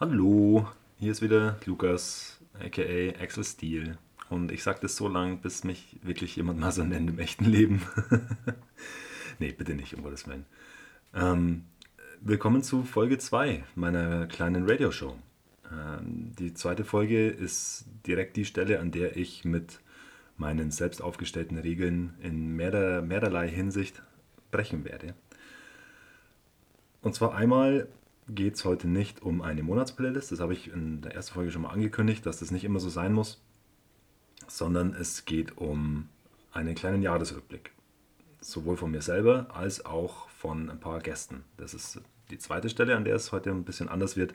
Hallo, hier ist wieder Lukas, aka Axel Steel. Und ich sage das so lang, bis mich wirklich jemand mal so nennt im echten Leben. nee, bitte nicht, um Gottes Willen. Ähm, willkommen zu Folge 2 meiner kleinen Radioshow. Ähm, die zweite Folge ist direkt die Stelle, an der ich mit meinen selbst aufgestellten Regeln in mehrer, mehrerlei Hinsicht brechen werde. Und zwar einmal geht es heute nicht um eine Monatsplaylist. Das habe ich in der ersten Folge schon mal angekündigt, dass das nicht immer so sein muss, sondern es geht um einen kleinen Jahresrückblick. Sowohl von mir selber als auch von ein paar Gästen. Das ist die zweite Stelle, an der es heute ein bisschen anders wird.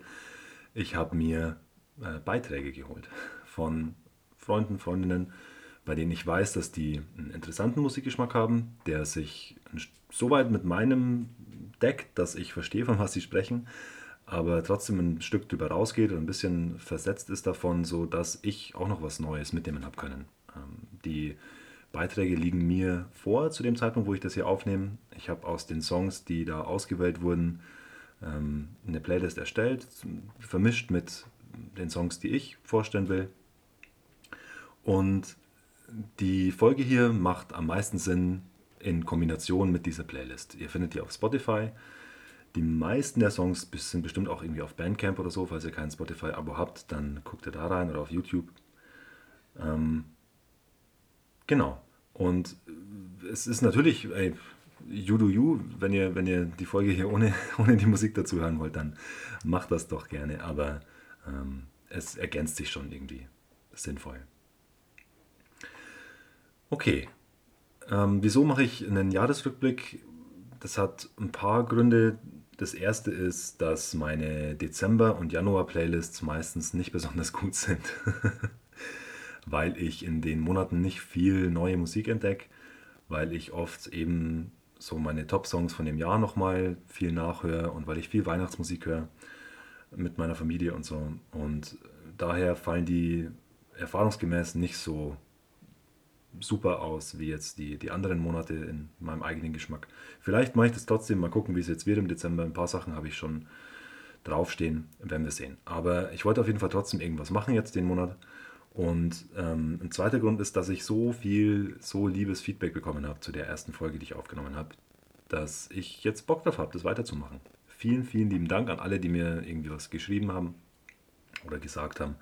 Ich habe mir äh, Beiträge geholt von Freunden, Freundinnen, bei denen ich weiß, dass die einen interessanten Musikgeschmack haben, der sich so weit mit meinem deckt, dass ich verstehe, von was sie sprechen, aber trotzdem ein Stück drüber rausgeht und ein bisschen versetzt ist davon, so dass ich auch noch was Neues mitnehmen habe können. Ähm, die Beiträge liegen mir vor zu dem Zeitpunkt, wo ich das hier aufnehme. Ich habe aus den Songs, die da ausgewählt wurden, ähm, eine Playlist erstellt, vermischt mit den Songs, die ich vorstellen will. Und die Folge hier macht am meisten Sinn, in Kombination mit dieser Playlist. Ihr findet die auf Spotify. Die meisten der Songs sind bestimmt auch irgendwie auf Bandcamp oder so. Falls ihr kein Spotify-Abo habt, dann guckt ihr da rein oder auf YouTube. Ähm, genau. Und es ist natürlich, ey, you do you, wenn ihr, wenn ihr die Folge hier ohne, ohne die Musik dazu hören wollt, dann macht das doch gerne. Aber ähm, es ergänzt sich schon irgendwie sinnvoll. Okay, ähm, wieso mache ich einen Jahresrückblick? Das hat ein paar Gründe. Das erste ist, dass meine Dezember- und Januar-Playlists meistens nicht besonders gut sind, weil ich in den Monaten nicht viel neue Musik entdecke, weil ich oft eben so meine Top-Songs von dem Jahr nochmal viel nachhöre und weil ich viel Weihnachtsmusik höre mit meiner Familie und so. Und daher fallen die erfahrungsgemäß nicht so super aus wie jetzt die, die anderen Monate in meinem eigenen Geschmack. Vielleicht mache ich das trotzdem, mal gucken, wie es jetzt wird im Dezember. Ein paar Sachen habe ich schon draufstehen, werden wir sehen. Aber ich wollte auf jeden Fall trotzdem irgendwas machen jetzt den Monat. Und ähm, ein zweiter Grund ist, dass ich so viel, so liebes Feedback bekommen habe zu der ersten Folge, die ich aufgenommen habe, dass ich jetzt Bock drauf habe, das weiterzumachen. Vielen, vielen lieben Dank an alle, die mir irgendwie was geschrieben haben oder gesagt haben.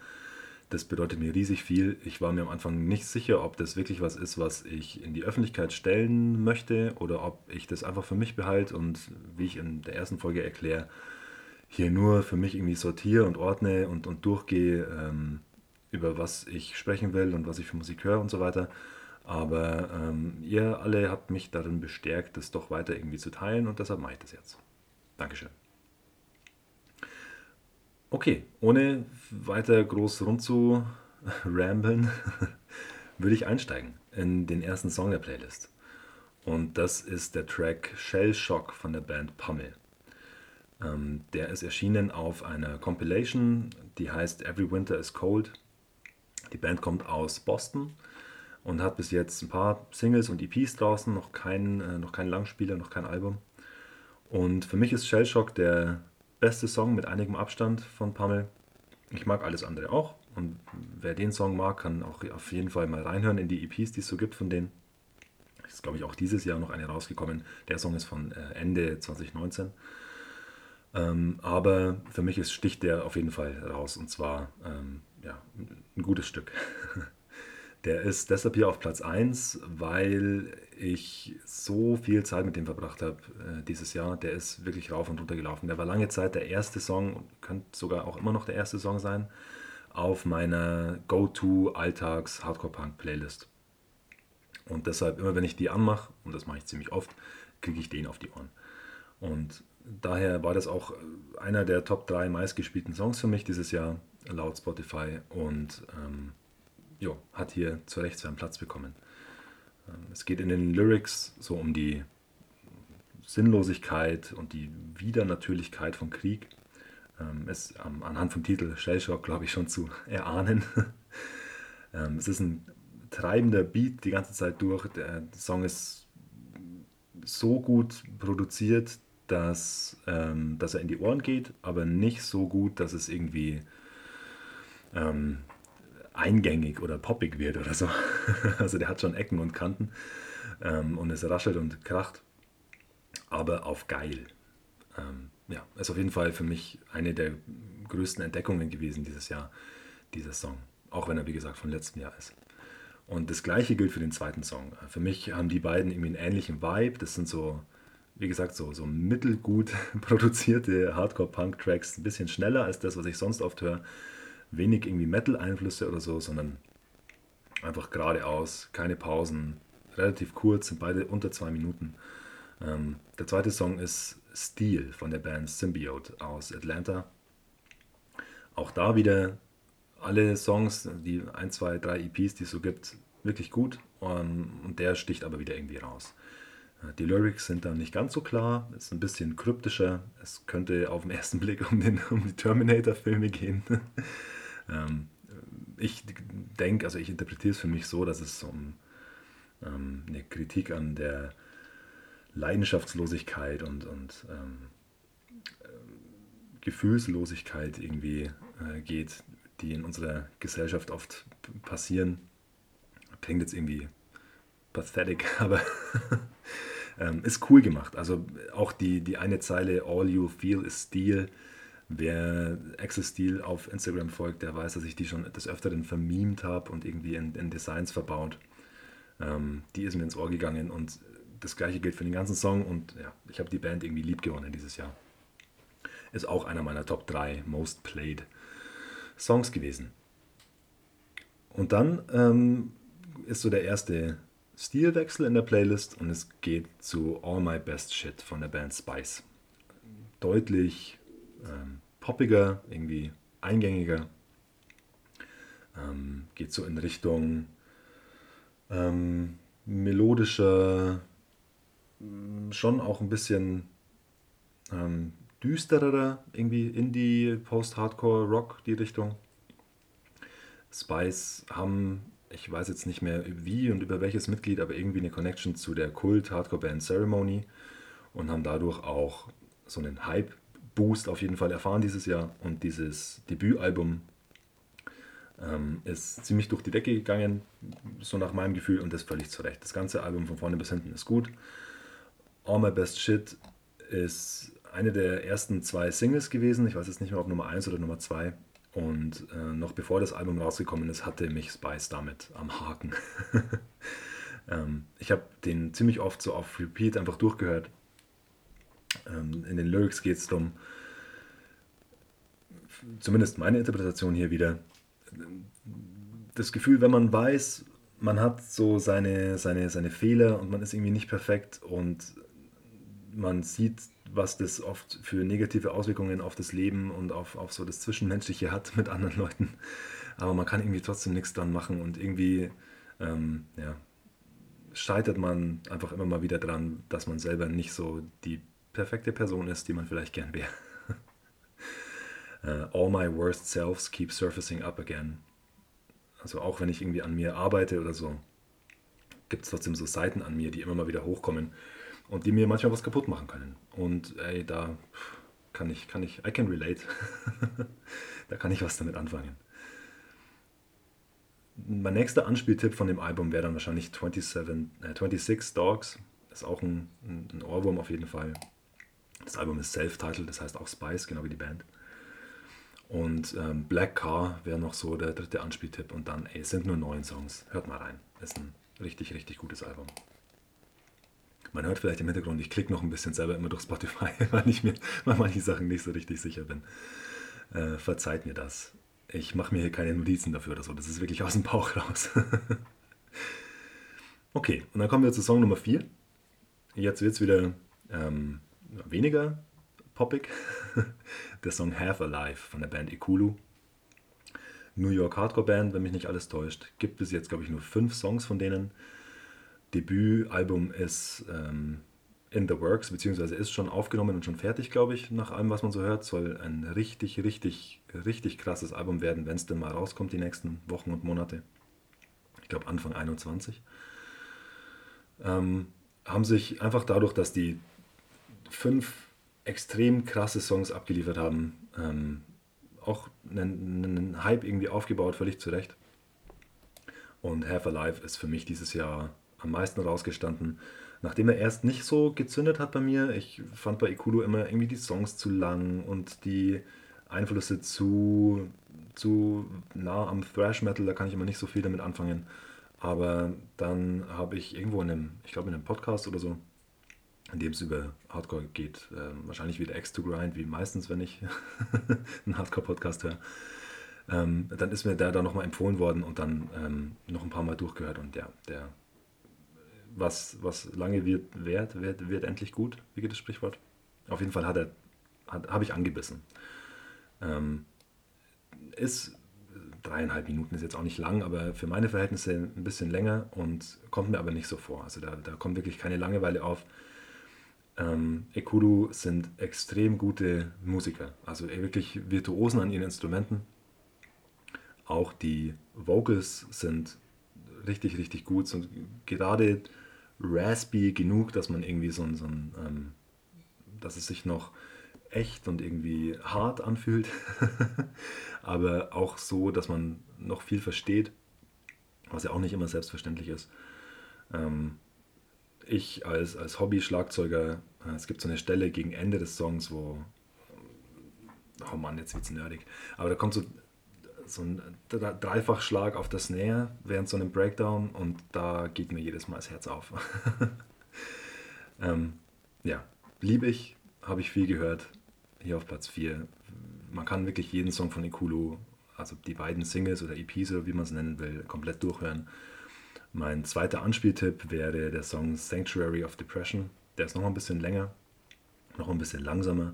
Das bedeutet mir riesig viel. Ich war mir am Anfang nicht sicher, ob das wirklich was ist, was ich in die Öffentlichkeit stellen möchte oder ob ich das einfach für mich behalte und wie ich in der ersten Folge erkläre, hier nur für mich irgendwie sortiere und ordne und, und durchgehe, ähm, über was ich sprechen will und was ich für Musik höre und so weiter. Aber ähm, ihr alle habt mich darin bestärkt, das doch weiter irgendwie zu teilen und deshalb mache ich das jetzt. Dankeschön. Okay, ohne weiter groß rumzurambeln, würde ich einsteigen in den ersten Song der Playlist. Und das ist der Track Shell Shock von der Band Pummel. Ähm, der ist erschienen auf einer Compilation, die heißt Every Winter is Cold. Die Band kommt aus Boston und hat bis jetzt ein paar Singles und EPs draußen, noch kein, äh, noch kein Langspieler, noch kein Album. Und für mich ist Shell Shock der beste Song mit einigem Abstand von Pammel. Ich mag alles andere auch. Und wer den Song mag, kann auch auf jeden Fall mal reinhören in die EPs, die es so gibt von denen. Ist, glaube ich, auch dieses Jahr noch eine rausgekommen. Der Song ist von äh, Ende 2019. Ähm, aber für mich ist, sticht der auf jeden Fall raus. Und zwar ähm, ja, ein gutes Stück. Der ist deshalb hier auf Platz 1, weil ich so viel Zeit mit dem verbracht habe äh, dieses Jahr. Der ist wirklich rauf und runter gelaufen. Der war lange Zeit der erste Song, könnte sogar auch immer noch der erste Song sein, auf meiner Go-To-Alltags-Hardcore-Punk-Playlist. Und deshalb, immer wenn ich die anmache, und das mache ich ziemlich oft, kriege ich den auf die Ohren. Und daher war das auch einer der Top 3 meistgespielten Songs für mich dieses Jahr, laut Spotify. Und ähm, jo, hat hier zu Recht seinen Platz bekommen. Ähm, es geht in den Lyrics so um die Sinnlosigkeit und die Widernatürlichkeit von Krieg. Ähm, ist anhand vom Titel Shellshock, glaube ich, schon zu erahnen. Ähm, es ist ein treibender Beat die ganze Zeit durch. Der Song ist so gut produziert, dass, ähm, dass er in die Ohren geht, aber nicht so gut, dass es irgendwie ähm, eingängig oder poppig wird oder so. also der hat schon Ecken und Kanten ähm, und es raschelt und kracht, aber auf geil. Ähm, ja, ist auf jeden Fall für mich eine der größten Entdeckungen gewesen dieses Jahr, dieser Song. Auch wenn er, wie gesagt, von letztem Jahr ist. Und das gleiche gilt für den zweiten Song. Für mich haben die beiden irgendwie einen ähnlichen Vibe. Das sind so, wie gesagt, so, so mittelgut produzierte Hardcore-Punk-Tracks. Ein bisschen schneller als das, was ich sonst oft höre. Wenig irgendwie Metal-Einflüsse oder so, sondern einfach geradeaus, keine Pausen, relativ kurz, sind beide unter zwei Minuten. Ähm, der zweite Song ist Steel von der Band Symbiote aus Atlanta. Auch da wieder alle Songs, die 1, 2, 3 EPs, die es so gibt, wirklich gut. Um, und der sticht aber wieder irgendwie raus. Äh, die Lyrics sind dann nicht ganz so klar, ist ein bisschen kryptischer. Es könnte auf den ersten Blick um, den, um die Terminator-Filme gehen. ähm, ich denke, also ich interpretiere es für mich so, dass es um ähm, eine Kritik an der Leidenschaftslosigkeit und, und ähm, äh, Gefühlslosigkeit irgendwie äh, geht, die in unserer Gesellschaft oft passieren. Klingt jetzt irgendwie pathetic, aber ähm, ist cool gemacht. Also auch die, die eine Zeile All You Feel is Steel. Wer Axel auf Instagram folgt, der weiß, dass ich die schon des Öfteren vermemt habe und irgendwie in, in Designs verbaut. Ähm, die ist mir ins Ohr gegangen und das gleiche gilt für den ganzen Song und ja, ich habe die Band irgendwie lieb gewonnen dieses Jahr. Ist auch einer meiner Top 3 Most Played Songs gewesen. Und dann ähm, ist so der erste Stilwechsel in der Playlist und es geht zu All My Best Shit von der Band Spice. Deutlich ähm, poppiger, irgendwie eingängiger. Ähm, geht so in Richtung ähm, melodischer, mm, schon auch ein bisschen ähm, düsterer, irgendwie Indie, Post-Hardcore, Rock, die Richtung. Spice haben, ich weiß jetzt nicht mehr wie und über welches Mitglied, aber irgendwie eine Connection zu der Kult-Hardcore-Band Ceremony und haben dadurch auch so einen Hype-Boost auf jeden Fall erfahren dieses Jahr. Und dieses Debütalbum ähm, ist ziemlich durch die Decke gegangen, so nach meinem Gefühl, und das völlig zurecht. Das ganze Album von vorne bis hinten ist gut. All My Best Shit ist eine der ersten zwei Singles gewesen. Ich weiß jetzt nicht mehr, ob Nummer 1 oder Nummer 2. Und äh, noch bevor das Album rausgekommen ist, hatte mich Spice damit am Haken. ähm, ich habe den ziemlich oft so auf Repeat einfach durchgehört. Ähm, in den Lyrics geht es darum, zumindest meine Interpretation hier wieder, das Gefühl, wenn man weiß, man hat so seine, seine, seine Fehler und man ist irgendwie nicht perfekt und man sieht was das oft für negative Auswirkungen auf das Leben und auf, auf so das Zwischenmenschliche hat mit anderen Leuten. Aber man kann irgendwie trotzdem nichts dran machen und irgendwie ähm, ja, scheitert man einfach immer mal wieder dran, dass man selber nicht so die perfekte Person ist, die man vielleicht gern wäre. uh, all my worst selves keep surfacing up again. Also auch wenn ich irgendwie an mir arbeite oder so, gibt es trotzdem so Seiten an mir, die immer mal wieder hochkommen und die mir manchmal was kaputt machen können. Und ey, da kann ich, kann ich, I can relate. da kann ich was damit anfangen. Mein nächster Anspieltipp von dem Album wäre dann wahrscheinlich 27, äh, 26 Dogs. Ist auch ein, ein Ohrwurm auf jeden Fall. Das Album ist self-titled, das heißt auch Spice, genau wie die Band. Und ähm, Black Car wäre noch so der dritte Anspieltipp. Und dann, ey, es sind nur neun Songs. Hört mal rein. Ist ein richtig, richtig gutes Album. Man hört vielleicht im Hintergrund, ich klicke noch ein bisschen selber immer durch Spotify, weil ich mir bei manchen Sachen nicht so richtig sicher bin. Äh, verzeiht mir das. Ich mache mir hier keine Notizen dafür oder so. Das ist wirklich aus dem Bauch raus. okay, und dann kommen wir zu Song Nummer 4. Jetzt wird es wieder ähm, weniger poppig. der Song Half Alive von der Band Ikulu. New York Hardcore Band, wenn mich nicht alles täuscht. Gibt bis jetzt, glaube ich, nur fünf Songs von denen. Debütalbum ist ähm, in the works, beziehungsweise ist schon aufgenommen und schon fertig, glaube ich, nach allem, was man so hört. Soll ein richtig, richtig, richtig krasses Album werden, wenn es denn mal rauskommt, die nächsten Wochen und Monate. Ich glaube Anfang 21. Ähm, haben sich einfach dadurch, dass die fünf extrem krasse Songs abgeliefert haben. Ähm, auch einen, einen, Hype irgendwie aufgebaut, völlig zu Recht. Und Half Alive ist für mich dieses Jahr am meisten rausgestanden. Nachdem er erst nicht so gezündet hat bei mir, ich fand bei Ikudo immer irgendwie die Songs zu lang und die Einflüsse zu, zu nah am Thrash Metal, da kann ich immer nicht so viel damit anfangen. Aber dann habe ich irgendwo in einem, ich glaube in einem Podcast oder so, in dem es über Hardcore geht, äh, wahrscheinlich wieder X to Grind, wie meistens, wenn ich einen Hardcore-Podcast höre. Ähm, dann ist mir der da nochmal empfohlen worden und dann ähm, noch ein paar Mal durchgehört und ja, der was, was lange wird, wert, wird, wird endlich gut. Wie geht das Sprichwort? Auf jeden Fall hat er, habe ich angebissen. Ähm, ist dreieinhalb Minuten ist jetzt auch nicht lang, aber für meine Verhältnisse ein bisschen länger und kommt mir aber nicht so vor. Also da, da kommt wirklich keine Langeweile auf. Ähm, Ekuru sind extrem gute Musiker, also wirklich Virtuosen an ihren Instrumenten. Auch die Vocals sind richtig, richtig gut. Und gerade raspy genug, dass man irgendwie so so ein ähm, dass es sich noch echt und irgendwie hart anfühlt, aber auch so, dass man noch viel versteht, was ja auch nicht immer selbstverständlich ist. Ähm, ich als, als Hobby-Schlagzeuger, äh, es gibt so eine Stelle gegen Ende des Songs, wo, oh Mann, jetzt wird's nerdig, aber da kommt so so ein Dreifachschlag auf das Snare während so einem Breakdown und da geht mir jedes Mal das Herz auf. ähm, ja, liebe ich, habe ich viel gehört. Hier auf Platz 4. Man kann wirklich jeden Song von Ikulu, also die beiden Singles oder EPs oder wie man es nennen will, komplett durchhören. Mein zweiter Anspieltipp wäre der Song Sanctuary of Depression. Der ist noch ein bisschen länger, noch ein bisschen langsamer,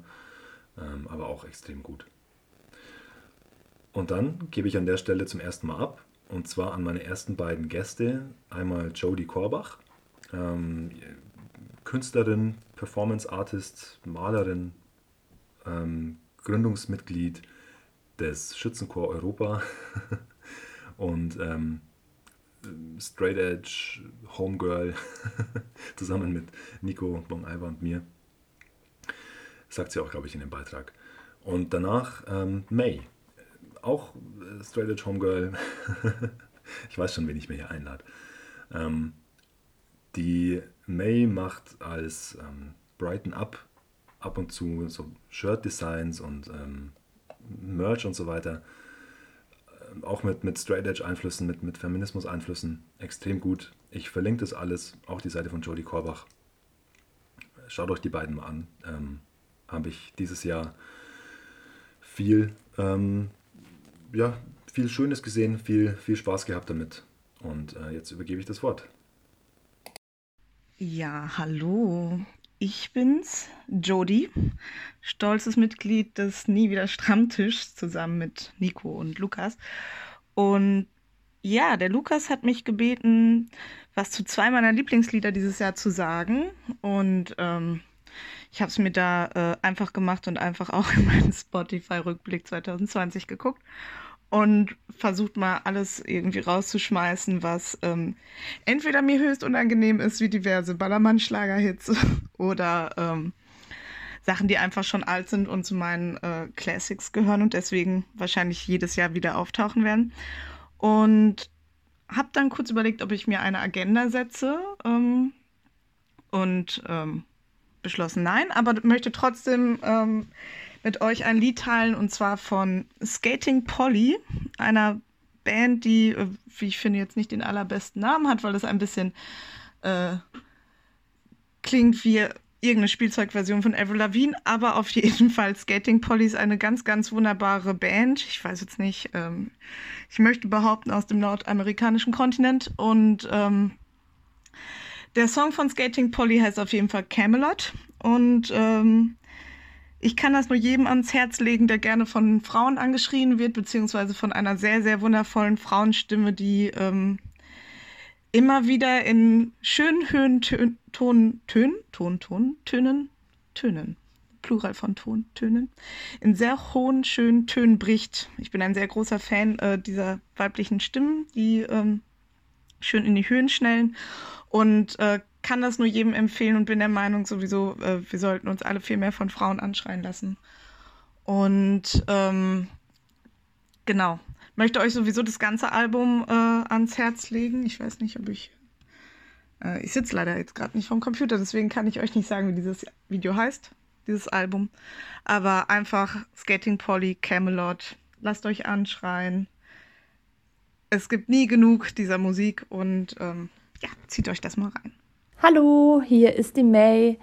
ähm, aber auch extrem gut. Und dann gebe ich an der Stelle zum ersten Mal ab. Und zwar an meine ersten beiden Gäste. Einmal Jodie Korbach, ähm, Künstlerin, Performance Artist, Malerin, ähm, Gründungsmitglied des Schützenchor Europa und ähm, Straight Edge Homegirl zusammen mit Nico Long-Iver und mir. Sagt sie auch, glaube ich, in dem Beitrag. Und danach ähm, May, auch äh, Straight Edge Homegirl. ich weiß schon, wen ich mir hier einlade. Ähm, die May macht als ähm, Brighton Up ab und zu so Shirt-Designs und ähm, Merch und so weiter. Auch mit, mit Straight Edge-Einflüssen, mit, mit Feminismus-Einflüssen. Extrem gut. Ich verlinke das alles, auch die Seite von Jodie Korbach. Schaut euch die beiden mal an. Ähm, Habe ich dieses Jahr viel ähm, ja, viel Schönes gesehen, viel, viel Spaß gehabt damit. Und äh, jetzt übergebe ich das Wort. Ja, hallo. Ich bin's, Jody, stolzes Mitglied des Nie wieder Stammtischs zusammen mit Nico und Lukas. Und ja, der Lukas hat mich gebeten, was zu zwei meiner Lieblingslieder dieses Jahr zu sagen. Und ähm, ich habe es mir da äh, einfach gemacht und einfach auch in meinen Spotify-Rückblick 2020 geguckt und versucht mal alles irgendwie rauszuschmeißen, was ähm, entweder mir höchst unangenehm ist, wie diverse Ballermann-Schlagerhits oder ähm, Sachen, die einfach schon alt sind und zu meinen äh, Classics gehören und deswegen wahrscheinlich jedes Jahr wieder auftauchen werden. Und habe dann kurz überlegt, ob ich mir eine Agenda setze ähm, und ähm, beschlossen nein, aber möchte trotzdem ähm, mit euch ein Lied teilen und zwar von Skating Polly, einer Band, die, äh, wie ich finde, jetzt nicht den allerbesten Namen hat, weil das ein bisschen äh, klingt wie irgendeine Spielzeugversion von Avril Lavigne, aber auf jeden Fall Skating Polly ist eine ganz, ganz wunderbare Band. Ich weiß jetzt nicht, ähm, ich möchte behaupten aus dem nordamerikanischen Kontinent und ähm, der Song von Skating Polly heißt auf jeden Fall Camelot und ähm, ich kann das nur jedem ans Herz legen, der gerne von Frauen angeschrien wird, beziehungsweise von einer sehr, sehr wundervollen Frauenstimme, die ähm, immer wieder in schönen Höhen, Tön, Ton, Tönen, Ton, Ton, Tönen, Tönen, Plural von Ton, Tönen, in sehr hohen, schönen Tönen bricht. Ich bin ein sehr großer Fan äh, dieser weiblichen Stimmen, die ähm, schön in die Höhen schnellen und äh, kann das nur jedem empfehlen und bin der Meinung sowieso, äh, wir sollten uns alle viel mehr von Frauen anschreien lassen. Und ähm, genau, möchte euch sowieso das ganze Album äh, ans Herz legen. Ich weiß nicht, ob ich. Äh, ich sitze leider jetzt gerade nicht vom Computer, deswegen kann ich euch nicht sagen, wie dieses Video heißt, dieses Album. Aber einfach Skating Polly, Camelot, lasst euch anschreien. Es gibt nie genug dieser Musik und ähm, ja, zieht euch das mal rein. Hallo, hier ist die May.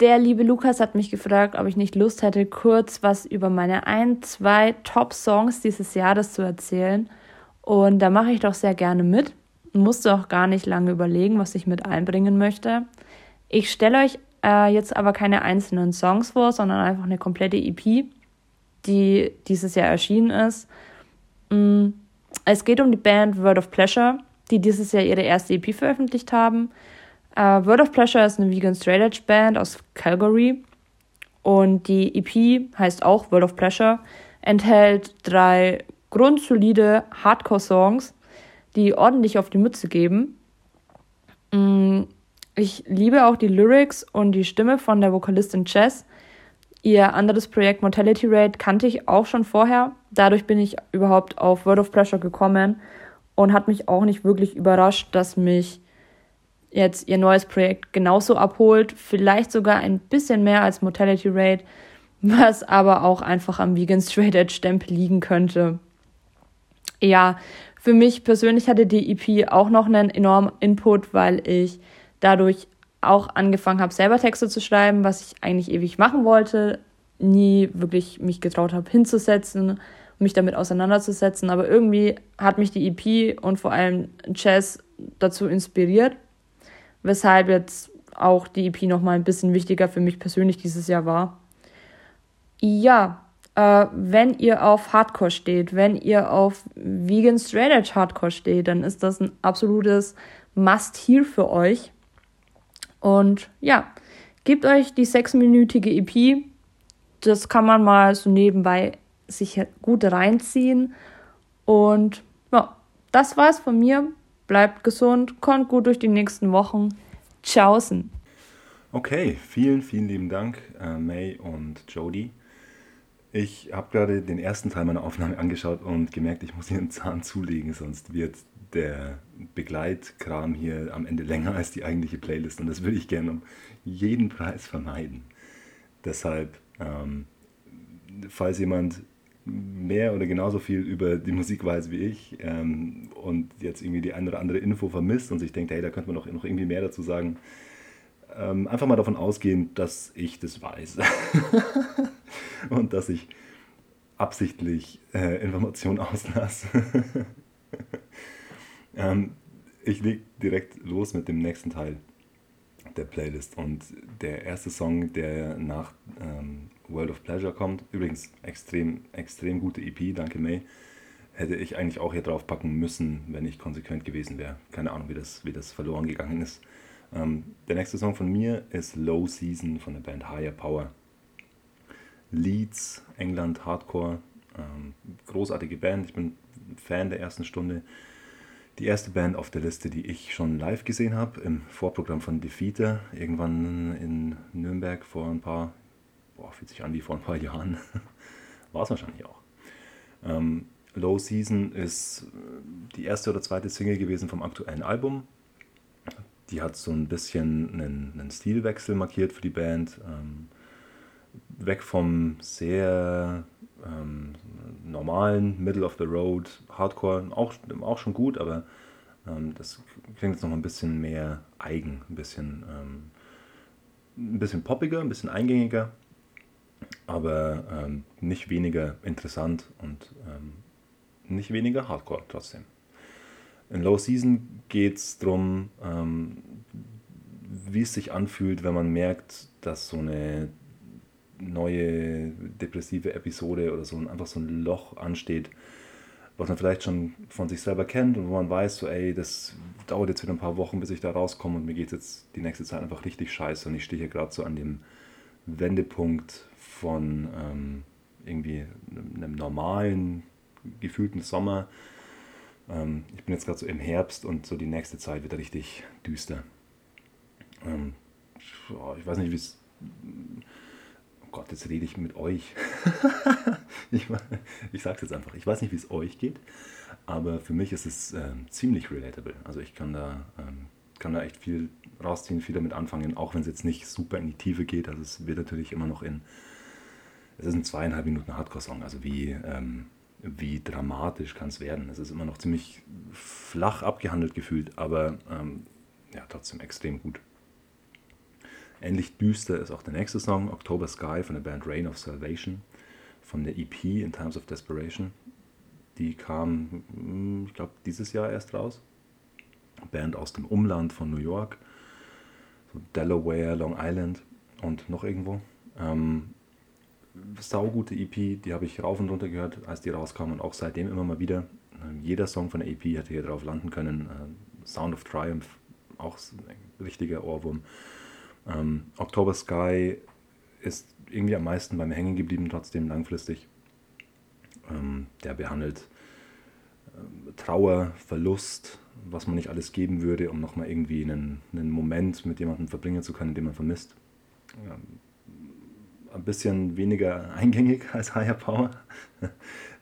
Der liebe Lukas hat mich gefragt, ob ich nicht Lust hätte, kurz was über meine ein, zwei Top-Songs dieses Jahres zu erzählen. Und da mache ich doch sehr gerne mit. Musste auch gar nicht lange überlegen, was ich mit einbringen möchte. Ich stelle euch äh, jetzt aber keine einzelnen Songs vor, sondern einfach eine komplette EP, die dieses Jahr erschienen ist. Mm, es geht um die Band Word of Pleasure, die dieses Jahr ihre erste EP veröffentlicht haben. Uh, Word of Pleasure ist eine Vegan Straight Edge Band aus Calgary und die EP heißt auch Word of Pleasure, enthält drei grundsolide Hardcore-Songs, die ordentlich auf die Mütze geben. Mm, ich liebe auch die Lyrics und die Stimme von der Vokalistin Chess. Ihr anderes Projekt Mortality Rate kannte ich auch schon vorher. Dadurch bin ich überhaupt auf Word of Pleasure gekommen und hat mich auch nicht wirklich überrascht, dass mich jetzt ihr neues Projekt genauso abholt, vielleicht sogar ein bisschen mehr als Mortality Rate, was aber auch einfach am Vegan Straight Edge Stempel liegen könnte. Ja, für mich persönlich hatte die EP auch noch einen enormen Input, weil ich dadurch auch angefangen habe, selber Texte zu schreiben, was ich eigentlich ewig machen wollte, nie wirklich mich getraut habe hinzusetzen, mich damit auseinanderzusetzen, aber irgendwie hat mich die EP und vor allem Jazz dazu inspiriert weshalb jetzt auch die EP nochmal ein bisschen wichtiger für mich persönlich dieses Jahr war. Ja, äh, wenn ihr auf Hardcore steht, wenn ihr auf Vegan Straight Edge Hardcore steht, dann ist das ein absolutes Must-Hear für euch. Und ja, gebt euch die sechsminütige EP. Das kann man mal so nebenbei sich gut reinziehen. Und ja, das war's von mir. Bleibt gesund, kommt gut durch die nächsten Wochen. Tschaußen. Okay, vielen, vielen lieben Dank, äh, May und Jody. Ich habe gerade den ersten Teil meiner Aufnahme angeschaut und gemerkt, ich muss hier einen Zahn zulegen, sonst wird der Begleitkram hier am Ende länger als die eigentliche Playlist und das würde ich gerne um jeden Preis vermeiden. Deshalb, ähm, falls jemand mehr oder genauso viel über die Musik weiß wie ich ähm, und jetzt irgendwie die eine oder andere Info vermisst und sich denkt, hey, da könnte man doch noch irgendwie mehr dazu sagen, ähm, einfach mal davon ausgehen, dass ich das weiß. Und dass ich absichtlich äh, Informationen auslasse. ähm, ich lege direkt los mit dem nächsten Teil der Playlist. Und der erste Song, der nach ähm, World of Pleasure kommt. Übrigens extrem, extrem gute EP, danke May. Hätte ich eigentlich auch hier drauf packen müssen, wenn ich konsequent gewesen wäre. Keine Ahnung, wie das, wie das verloren gegangen ist. Ähm, der nächste Song von mir ist Low Season von der Band Higher Power. Leeds, England, Hardcore. Ähm, großartige Band. Ich bin Fan der ersten Stunde. Die erste Band auf der Liste, die ich schon live gesehen habe, im Vorprogramm von Defeater, irgendwann in Nürnberg vor ein paar boah, fühlt sich an wie vor ein paar Jahren. War es wahrscheinlich auch. Ähm, Low Season ist äh, die erste oder zweite Single gewesen vom aktuellen Album. Die hat so ein bisschen einen, einen Stilwechsel markiert für die Band. Ähm, weg vom sehr ähm, normalen Middle of the Road Hardcore, auch, auch schon gut, aber ähm, das klingt jetzt noch ein bisschen mehr eigen, ein bisschen, ähm, ein bisschen poppiger, ein bisschen eingängiger aber ähm, nicht weniger interessant und ähm, nicht weniger hardcore trotzdem. In Low Season geht es darum, ähm, wie es sich anfühlt, wenn man merkt, dass so eine neue depressive Episode oder so ein, einfach so ein Loch ansteht, was man vielleicht schon von sich selber kennt und wo man weiß, so ey, das dauert jetzt wieder ein paar Wochen, bis ich da rauskomme und mir geht es jetzt die nächste Zeit einfach richtig scheiße und ich stehe hier gerade so an dem Wendepunkt von ähm, irgendwie einem normalen, gefühlten Sommer. Ähm, ich bin jetzt gerade so im Herbst und so die nächste Zeit wird richtig düster. Ähm, ich weiß nicht, wie es. Oh Gott, jetzt rede ich mit euch. ich ich sage es jetzt einfach. Ich weiß nicht, wie es euch geht, aber für mich ist es ähm, ziemlich relatable. Also ich kann da, ähm, kann da echt viel rausziehen, viel damit anfangen, auch wenn es jetzt nicht super in die Tiefe geht. Also es wird natürlich immer noch in. Es ist ein zweieinhalb Minuten Hardcore-Song, also wie. Ähm, wie dramatisch kann es werden. Es ist immer noch ziemlich flach abgehandelt gefühlt, aber ähm, ja, trotzdem extrem gut. Ähnlich düster ist auch der nächste Song, October Sky von der Band Rain of Salvation, von der EP In Times of Desperation. Die kam, hm, ich glaube, dieses Jahr erst raus. Band aus dem Umland von New York, so Delaware, Long Island und noch irgendwo. Ähm, saugute EP, die habe ich rauf und runter gehört, als die rauskam und auch seitdem immer mal wieder. Ähm, jeder Song von der EP hätte hier drauf landen können. Äh, Sound of Triumph, auch ein richtiger Ohrwurm. Ähm, October Sky ist irgendwie am meisten bei mir hängen geblieben, trotzdem langfristig. Ähm, der behandelt äh, Trauer, Verlust, was man nicht alles geben würde, um nochmal irgendwie einen, einen Moment mit jemandem verbringen zu können, den man vermisst. Ähm, ein bisschen weniger eingängig als Higher Power.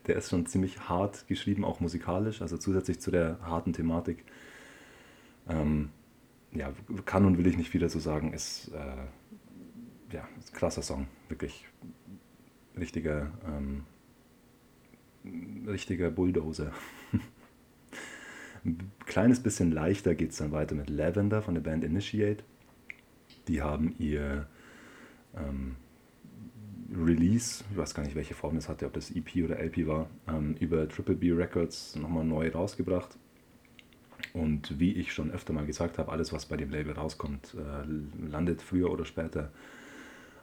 Der ist schon ziemlich hart geschrieben, auch musikalisch, also zusätzlich zu der harten Thematik. Ähm, ja, kann und will ich nicht wieder so sagen, ist, äh, ja, ist ein krasser Song. Wirklich richtiger, ähm, richtiger Bulldozer. ein kleines bisschen leichter geht es dann weiter mit Lavender von der Band Initiate. Die haben ihr ähm, Release, ich weiß gar nicht, welche Form es hatte, ob das EP oder LP war, ähm, über Triple B Records nochmal neu rausgebracht. Und wie ich schon öfter mal gesagt habe, alles, was bei dem Label rauskommt, äh, landet früher oder später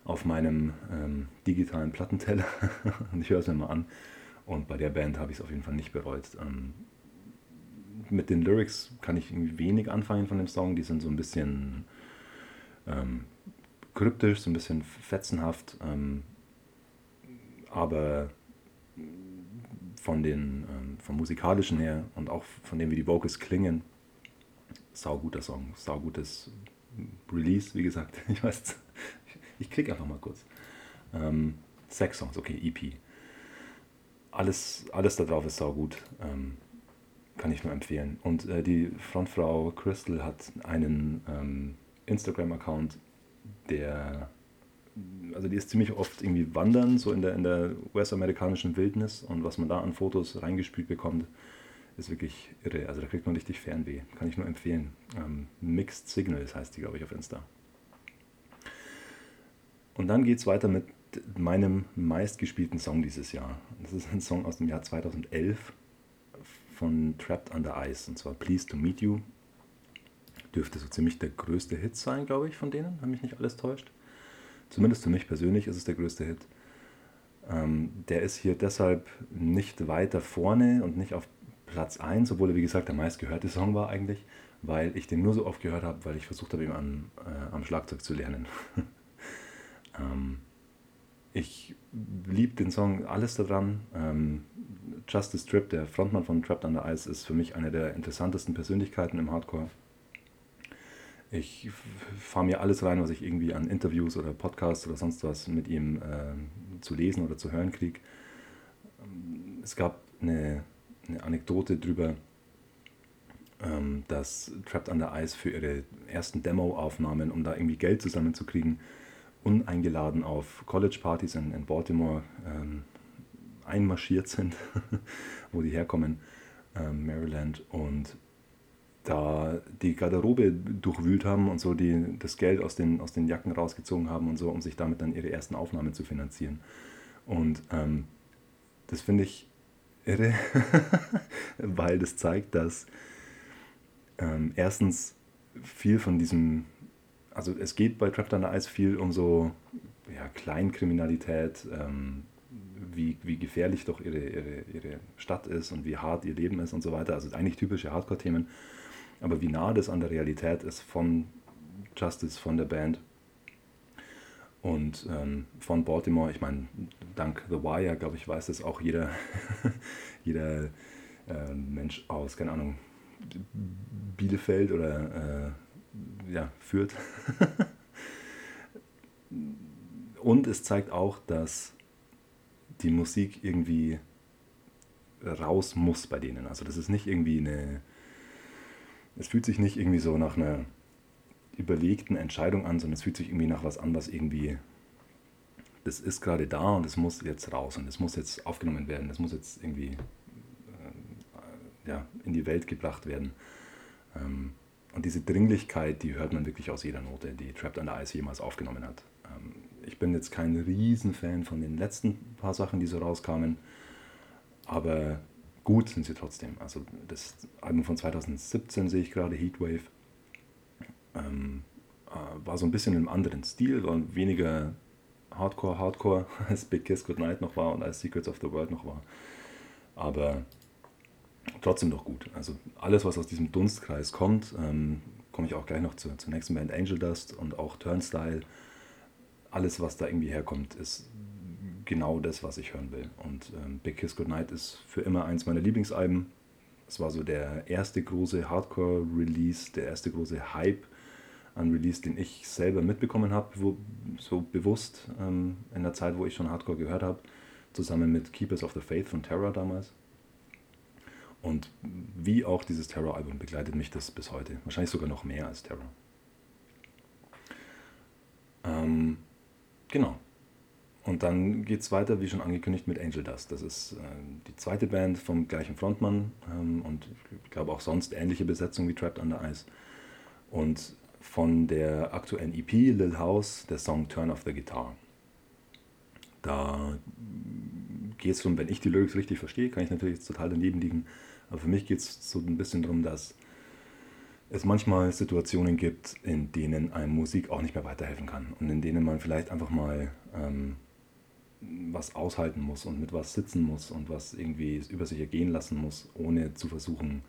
auf meinem ähm, digitalen Plattenteller. und ich höre es mir mal an. Und bei der Band habe ich es auf jeden Fall nicht bereut. Ähm, mit den Lyrics kann ich wenig anfangen von dem Song. Die sind so ein bisschen ähm, kryptisch, so ein bisschen fetzenhaft, ähm, aber von den, ähm, vom musikalischen her und auch von dem, wie die Vocals klingen, sauguter Song, saugutes Release, wie gesagt. Ich weiß, ich klicke einfach mal kurz. Ähm, Sex Songs, okay, EP. Alles, alles da drauf ist saugut. Ähm, kann ich nur empfehlen. Und äh, die Frontfrau Crystal hat einen ähm, Instagram-Account, der also die ist ziemlich oft irgendwie wandern, so in der, in der US-amerikanischen Wildnis und was man da an Fotos reingespielt bekommt, ist wirklich irre. Also da kriegt man richtig Fernweh. Kann ich nur empfehlen. Ähm, Mixed Signals heißt die, glaube ich, auf Insta. Und dann geht es weiter mit meinem meistgespielten Song dieses Jahr. Das ist ein Song aus dem Jahr 2011 von Trapped Under Ice und zwar Pleased to Meet You. Dürfte so ziemlich der größte Hit sein, glaube ich, von denen, wenn mich nicht alles täuscht. Zumindest für mich persönlich ist es der größte Hit. Ähm, der ist hier deshalb nicht weiter vorne und nicht auf Platz 1, obwohl er, wie gesagt, der meistgehörte Song war eigentlich, weil ich den nur so oft gehört habe, weil ich versucht habe, ihn an, äh, am Schlagzeug zu lernen. ähm, ich liebe den Song, alles daran. Ähm, Justice Trip, der Frontmann von Trapped Under Ice, ist für mich eine der interessantesten Persönlichkeiten im Hardcore. Ich fahre mir alles rein, was ich irgendwie an Interviews oder Podcasts oder sonst was mit ihm äh, zu lesen oder zu hören kriege. Es gab eine, eine Anekdote darüber, ähm, dass Trapped Under Ice für ihre ersten Demo-Aufnahmen, um da irgendwie Geld zusammenzukriegen, uneingeladen auf College-Partys in, in, Baltimore ähm, einmarschiert sind, wo die herkommen, ähm, Maryland, und da die Garderobe durchwühlt haben und so die, das Geld aus den, aus den Jacken rausgezogen haben und so, um sich damit dann ihre ersten Aufnahmen zu finanzieren. Und ähm, das finde ich irre, weil das zeigt, dass ähm, erstens viel von diesem, also es geht bei Trapped Under Ice viel um so ja, Kleinkriminalität, ähm, wie, wie gefährlich doch ihre, ihre, ihre Stadt ist und wie hart ihr Leben ist und so weiter. Also eigentlich typische Hardcore-Themen aber wie nah das an der Realität ist von Justice, von der Band und ähm, von Baltimore. Ich meine, dank The Wire, glaube ich, weiß das auch jeder, jeder äh, Mensch aus, keine Ahnung, Bielefeld oder äh, ja, führt. Und es zeigt auch, dass die Musik irgendwie raus muss bei denen. Also das ist nicht irgendwie eine, es fühlt sich nicht irgendwie so nach einer überlegten Entscheidung an, sondern es fühlt sich irgendwie nach was an, was irgendwie, das ist gerade da und es muss jetzt raus und es muss jetzt aufgenommen werden, es muss jetzt irgendwie äh, ja, in die Welt gebracht werden. Ähm, und diese Dringlichkeit, die hört man wirklich aus jeder Note, die Trapped Under Ice jemals aufgenommen hat. Ähm, ich bin jetzt kein Riesenfan von den letzten paar Sachen, die so rauskamen, aber gut sind sie trotzdem. Also das Album von 2017 sehe ich gerade, Heatwave, ähm, äh, war so ein bisschen im anderen Stil, war weniger Hardcore, Hardcore, als Big Kiss Goodnight noch war und als Secrets of the World noch war. Aber trotzdem doch gut. Also alles, was aus diesem Dunstkreis kommt, ähm, komme ich auch gleich noch zur, zur nächsten Band Angel Dust und auch Turnstyle. Alles, was da irgendwie herkommt, ist genau das, was ich hören will. Und ähm, Big Kiss Goodnight ist für immer eins meiner Lieblingsalben. Es war so der erste große Hardcore-Release, der erste große Hype an Release, den ich selber mitbekommen habe, so bewusst ähm, in der Zeit, wo ich schon Hardcore gehört habe, zusammen mit Keepers of the Faith von Terror damals. Und wie auch dieses Terror-Album begleitet mich das bis heute. Wahrscheinlich sogar noch mehr als Terror. Ähm, genau. Und dann geht es weiter, wie schon angekündigt, mit Angel Dust. Das ist äh, die zweite Band vom gleichen Frontmann ähm, und ich glaube auch sonst ähnliche Besetzung wie Trapped Under Ice. Und von der aktuellen EP Lil House der Song Turn of the Guitar. Da geht es um, wenn ich die Lyrics richtig verstehe, kann ich natürlich jetzt total daneben liegen, aber für mich geht es so ein bisschen darum, dass es manchmal Situationen gibt, in denen einem Musik auch nicht mehr weiterhelfen kann und in denen man vielleicht einfach mal ähm, was aushalten muss und mit was sitzen muss und was irgendwie über sich ergehen lassen muss, ohne zu versuchen,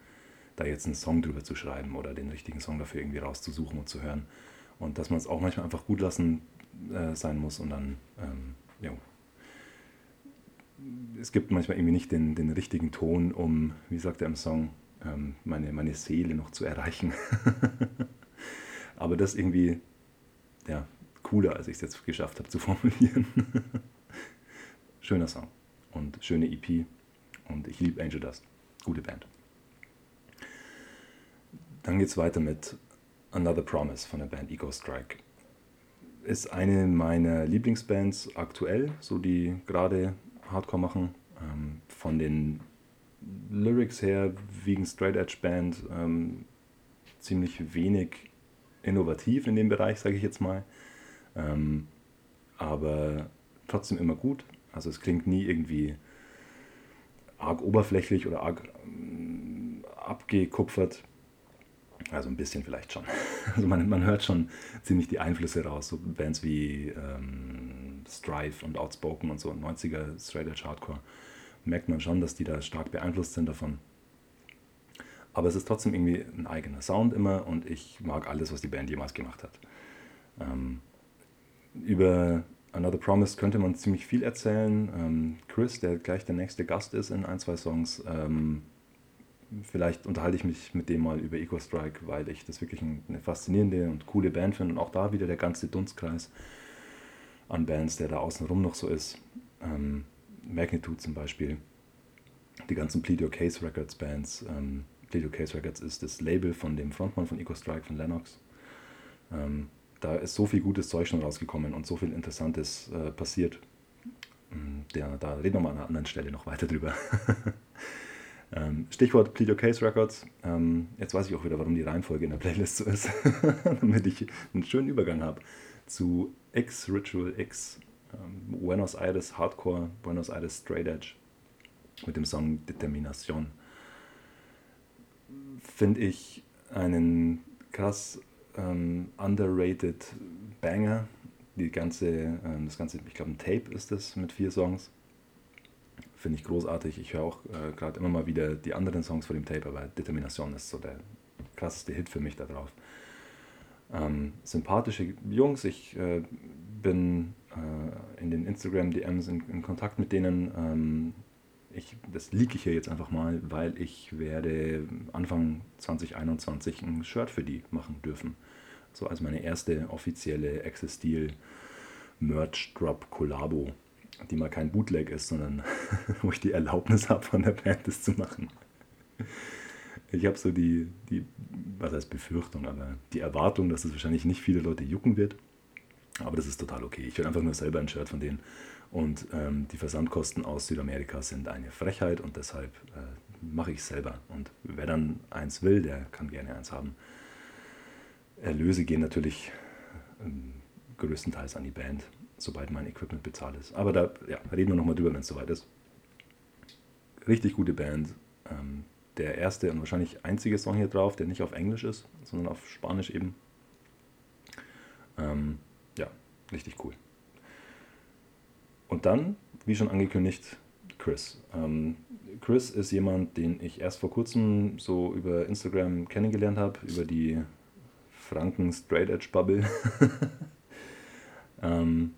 da jetzt einen Song drüber zu schreiben oder den richtigen Song dafür irgendwie rauszusuchen und zu hören. Und dass man es auch manchmal einfach gut lassen äh, sein muss und dann, ähm, ja, es gibt manchmal irgendwie nicht den, den richtigen Ton, um, wie sagt er im Song, ähm, meine, meine Seele noch zu erreichen. Aber das irgendwie, ja, cooler, als ich es jetzt geschafft habe zu formulieren. Schöner Song und schöne EP und ich liebe Angel Dust. Gute Band. Dann geht es weiter mit Another Promise von der Band Ego Strike. Ist eine meiner Lieblingsbands aktuell, so die gerade Hardcore machen. Ähm, von den Lyrics her wiegen Straight Edge Band ähm, ziemlich wenig innovativ in dem Bereich, sage ich jetzt mal. Ähm, aber trotzdem immer gut. Also es klingt nie irgendwie arg oberflächlich oder arg ähm, abgekupfert. Also ein bisschen vielleicht schon. Also man, man hört schon ziemlich die Einflüsse raus. So Bands wie ähm, Strife und Outspoken und so, 90er Straight Edge Hardcore. Merkt man schon, dass die da stark beeinflusst sind davon. Aber es ist trotzdem irgendwie ein eigener Sound immer und ich mag alles, was die Band jemals gemacht hat. Ähm, über Another Promise könnte man ziemlich viel erzählen. Ähm, Chris, der gleich der nächste Gast ist in ein, zwei Songs, ähm, vielleicht unterhalte ich mich mit dem mal über Eco Strike, weil ich das wirklich eine faszinierende und coole Band finde und auch da wieder der ganze Dunstkreis an Bands, der da außenrum noch so ist. Ähm, Magnitude zum Beispiel, die ganzen Plead Your Case Records Bands. Ähm, Plead Your Case Records ist das Label von dem Frontmann von Eco Strike, von Lennox. Ähm, da ist so viel gutes Zeug schon rausgekommen und so viel Interessantes äh, passiert. Mm, der, da reden wir mal an einer anderen Stelle noch weiter drüber. Ähm, Stichwort Plead Your Case Records. Ähm, jetzt weiß ich auch wieder, warum die Reihenfolge in der Playlist so ist, damit ich einen schönen Übergang habe zu X Ritual X, ähm, Buenos Aires Hardcore, Buenos Aires Straight Edge mit dem Song Determination. Finde ich einen krass ähm, underrated Banger. Die ganze, ähm, das ganze, ich glaube ein Tape ist das mit vier Songs finde ich großartig. Ich höre auch äh, gerade immer mal wieder die anderen Songs von dem Tape, aber Determination ist so der krasseste Hit für mich da drauf. Ähm, sympathische Jungs, ich äh, bin äh, in den Instagram-DMs in, in, Kontakt mit denen. Ähm, ich, das liege ich hier jetzt einfach mal, weil ich werde Anfang 2021 ein Shirt für die machen dürfen. So als meine erste offizielle Access Merch Drop Collabo, die mal kein Bootleg ist, sondern wo ich die Erlaubnis habe von der Band, das zu machen. Ich habe so die, die, was heißt Befürchtung, aber die Erwartung, dass es das wahrscheinlich nicht viele Leute jucken wird. Aber das ist total okay. Ich will einfach nur selber ein Shirt von denen. Und ähm, die Versandkosten aus Südamerika sind eine Frechheit und deshalb äh, mache ich es selber. Und wer dann eins will, der kann gerne eins haben. Erlöse gehen natürlich ähm, größtenteils an die Band, sobald mein Equipment bezahlt ist. Aber da ja, reden wir nochmal drüber, wenn es soweit ist. Richtig gute Band. Ähm, der erste und wahrscheinlich einzige Song hier drauf, der nicht auf Englisch ist, sondern auf Spanisch eben. Ähm, ja, richtig cool. Und dann, wie schon angekündigt, Chris. Ähm, Chris ist jemand, den ich erst vor kurzem so über Instagram kennengelernt habe, über die Franken Straight Edge Bubble. ähm,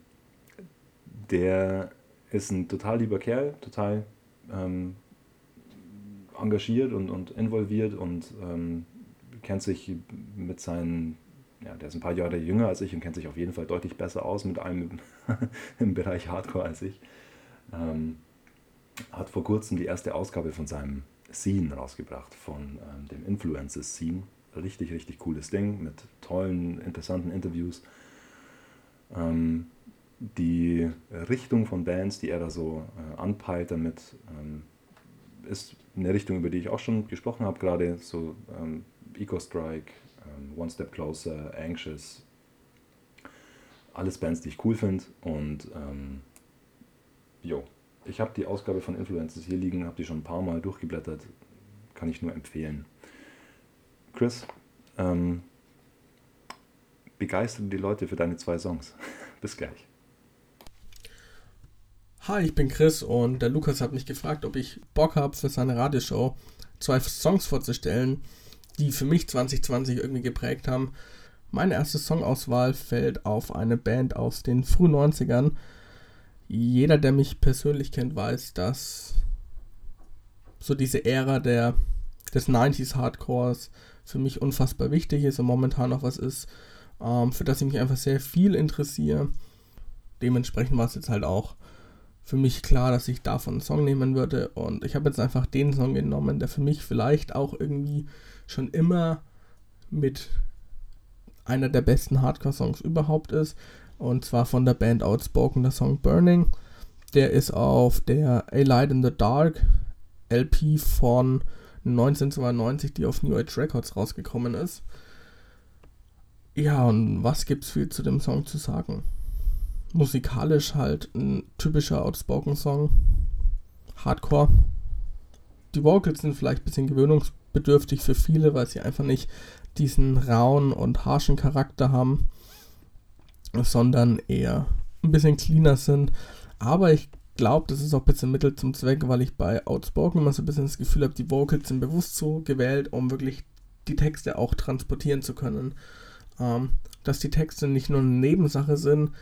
der ist ein total lieber Kerl, total ähm, engagiert und, und involviert und ähm, kennt sich mit seinen, ja, der ist ein paar Jahre jünger als ich und kennt sich auf jeden Fall deutlich besser aus mit allem im Bereich Hardcore als ich. Ähm, hat vor kurzem die erste Ausgabe von seinem Scene rausgebracht, von ähm, dem Influences Scene. Richtig, richtig cooles Ding mit tollen, interessanten Interviews. Ähm, die Richtung von Bands, die er da so äh, anpeilt damit, ähm, ist eine Richtung, über die ich auch schon gesprochen habe, gerade so ähm, Eco Strike, ähm, One Step Closer, Anxious, alles Bands, die ich cool finde und ähm, jo, ich habe die Ausgabe von Influencers hier liegen, habe die schon ein paar Mal durchgeblättert, kann ich nur empfehlen. Chris, ähm, begeistere die Leute für deine zwei Songs. Bis gleich. Hi, ich bin Chris und der Lukas hat mich gefragt, ob ich Bock habe, für seine Radioshow zwei Songs vorzustellen, die für mich 2020 irgendwie geprägt haben. Meine erste Songauswahl fällt auf eine Band aus den frühen 90ern. Jeder, der mich persönlich kennt, weiß, dass so diese Ära der, des 90s Hardcores für mich unfassbar wichtig ist und momentan noch was ist, ähm, für das ich mich einfach sehr viel interessiere. Dementsprechend war es jetzt halt auch für mich klar, dass ich davon einen Song nehmen würde. Und ich habe jetzt einfach den Song genommen, der für mich vielleicht auch irgendwie schon immer mit einer der besten Hardcore-Songs überhaupt ist. Und zwar von der Band Outspoken, der Song Burning. Der ist auf der A Light in the Dark LP von 1992, die auf New Age Records rausgekommen ist. Ja, und was gibt's viel zu dem Song zu sagen? musikalisch halt ein typischer Outspoken-Song. Hardcore. Die Vocals sind vielleicht ein bisschen gewöhnungsbedürftig für viele, weil sie einfach nicht diesen rauen und harschen Charakter haben, sondern eher ein bisschen cleaner sind. Aber ich glaube, das ist auch ein bisschen Mittel zum Zweck, weil ich bei Outspoken immer so ein bisschen das Gefühl habe, die Vocals sind bewusst so gewählt, um wirklich die Texte auch transportieren zu können. Ähm, dass die Texte nicht nur eine Nebensache sind,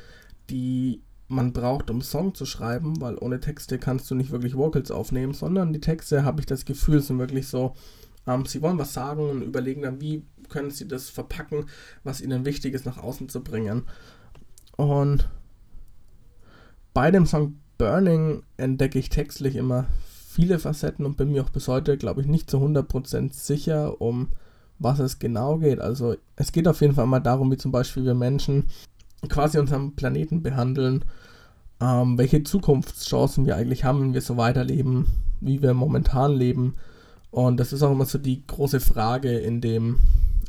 die man braucht, um Song zu schreiben, weil ohne Texte kannst du nicht wirklich Vocals aufnehmen, sondern die Texte, habe ich das Gefühl, sind wirklich so, ähm, sie wollen was sagen und überlegen dann, wie können sie das verpacken, was ihnen wichtig ist, nach außen zu bringen. Und bei dem Song Burning entdecke ich textlich immer viele Facetten und bin mir auch bis heute, glaube ich, nicht zu 100% sicher, um was es genau geht. Also es geht auf jeden Fall mal darum, wie zum Beispiel wir Menschen quasi unseren Planeten behandeln, ähm, welche Zukunftschancen wir eigentlich haben, wenn wir so weiterleben, wie wir momentan leben. Und das ist auch immer so die große Frage in dem,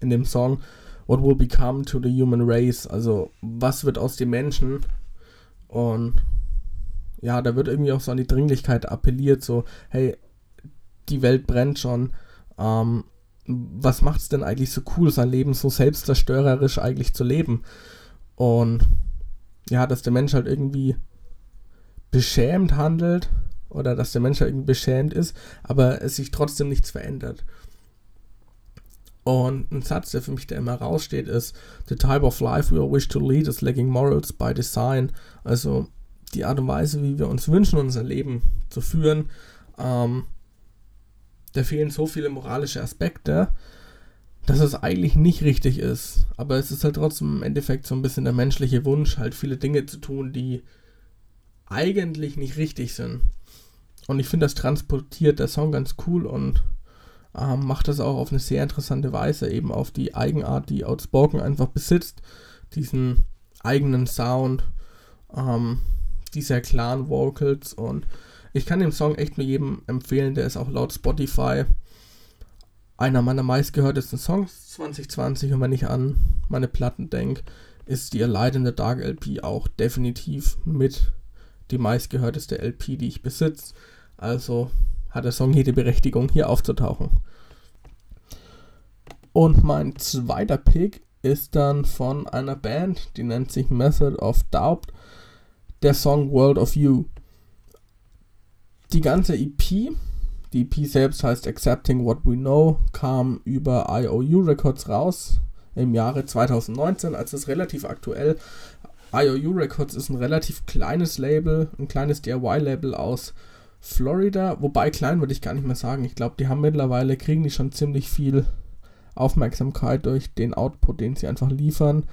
in dem Song. What will become to the human race? Also, was wird aus den Menschen? Und ja, da wird irgendwie auch so an die Dringlichkeit appelliert, so, hey, die Welt brennt schon. Ähm, was macht es denn eigentlich so cool, sein Leben so selbstzerstörerisch eigentlich zu leben? Und ja, dass der Mensch halt irgendwie beschämt handelt oder dass der Mensch halt irgendwie beschämt ist, aber es sich trotzdem nichts verändert. Und ein Satz, der für mich da immer raussteht, ist: The type of life we all wish to lead is lacking morals by design. Also die Art und Weise, wie wir uns wünschen, unser Leben zu führen, ähm, da fehlen so viele moralische Aspekte, dass es eigentlich nicht richtig ist. Aber es ist halt trotzdem im Endeffekt so ein bisschen der menschliche Wunsch, halt viele Dinge zu tun, die eigentlich nicht richtig sind. Und ich finde, das transportiert der Song ganz cool und ähm, macht das auch auf eine sehr interessante Weise, eben auf die Eigenart, die Outspoken einfach besitzt, diesen eigenen Sound, ähm, diese klaren Vocals und ich kann den Song echt nur jedem empfehlen, der ist auch laut Spotify einer meiner meistgehörtesten Songs 2020 und wenn ich an meine Platten denke, ist die Light in the Dark LP auch definitiv mit die meistgehörteste LP, die ich besitze. Also hat der Song jede Berechtigung, hier aufzutauchen. Und mein zweiter Pick ist dann von einer Band, die nennt sich Method of Doubt, der Song World of You. Die ganze EP, die EP selbst heißt Accepting What We Know, kam über IOU Records raus im Jahre 2019, also ist relativ aktuell. IOU Records ist ein relativ kleines Label, ein kleines DIY-Label aus Florida, wobei klein würde ich gar nicht mehr sagen. Ich glaube, die haben mittlerweile, kriegen die schon ziemlich viel Aufmerksamkeit durch den Output, den sie einfach liefern.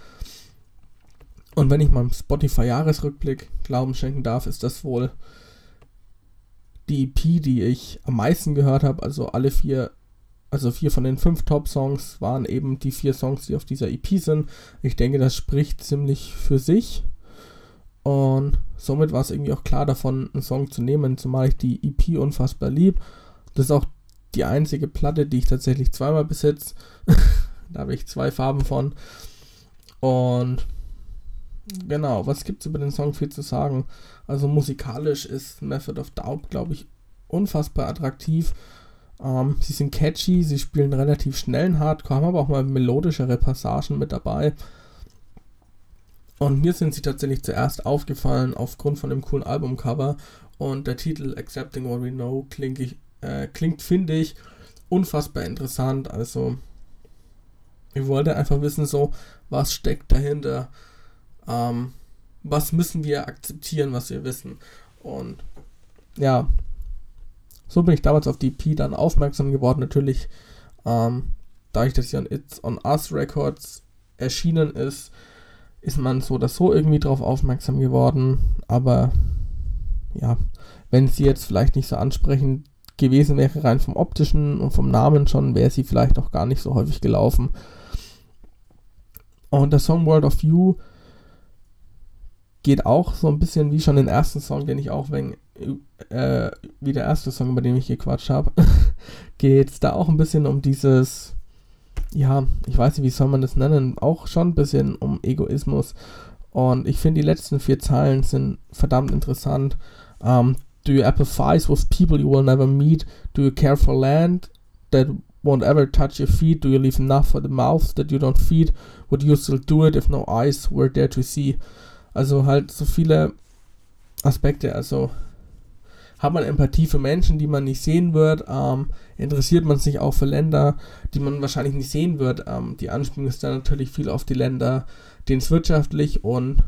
Und wenn ich meinem Spotify-Jahresrückblick Glauben schenken darf, ist das wohl die EP, die ich am meisten gehört habe. Also alle vier, also vier von den fünf Top-Songs waren eben die vier Songs, die auf dieser EP sind. Ich denke, das spricht ziemlich für sich. Und somit war es irgendwie auch klar davon, einen Song zu nehmen, zumal ich die EP unfassbar lieb. Das ist auch die einzige Platte, die ich tatsächlich zweimal besitze. da habe ich zwei Farben von. Und genau, was gibt es über den Song viel zu sagen? Also musikalisch ist Method of Doubt, glaube ich, unfassbar attraktiv. Ähm, sie sind catchy, sie spielen relativ schnellen Hardcore, haben aber auch mal melodischere Passagen mit dabei. Und mir sind sie tatsächlich zuerst aufgefallen aufgrund von dem coolen Albumcover und der Titel Accepting What We Know klingt, ich, äh, klingt finde ich, unfassbar interessant. Also, ich wollte einfach wissen, so, was steckt dahinter? Ähm, was müssen wir akzeptieren, was wir wissen? Und ja, so bin ich damals auf die P dann aufmerksam geworden. Natürlich, ähm, da ich das ja an It's on Us Records erschienen ist, ist man so oder so irgendwie drauf aufmerksam geworden. Aber ja, wenn sie jetzt vielleicht nicht so ansprechend gewesen wäre, rein vom optischen und vom Namen schon, wäre sie vielleicht auch gar nicht so häufig gelaufen. Und der Song World of You geht auch so ein bisschen wie schon den ersten Song, den ich auch wegen, äh, wie der erste Song, über den ich gequatscht habe, geht es da auch ein bisschen um dieses, ja, ich weiß nicht, wie soll man das nennen, auch schon ein bisschen um Egoismus. Und ich finde, die letzten vier Zeilen sind verdammt interessant. Um, ähm, do you empathize with people you will never meet? Do you care for land that won't ever touch your feet? Do you leave enough for the mouth that you don't feed? Would you still do it if no eyes were there to see? Also halt so viele Aspekte. Also hat man Empathie für Menschen, die man nicht sehen wird? Ähm, interessiert man sich auch für Länder, die man wahrscheinlich nicht sehen wird? Ähm, die Anspielung ist dann natürlich viel auf die Länder, denen es wirtschaftlich und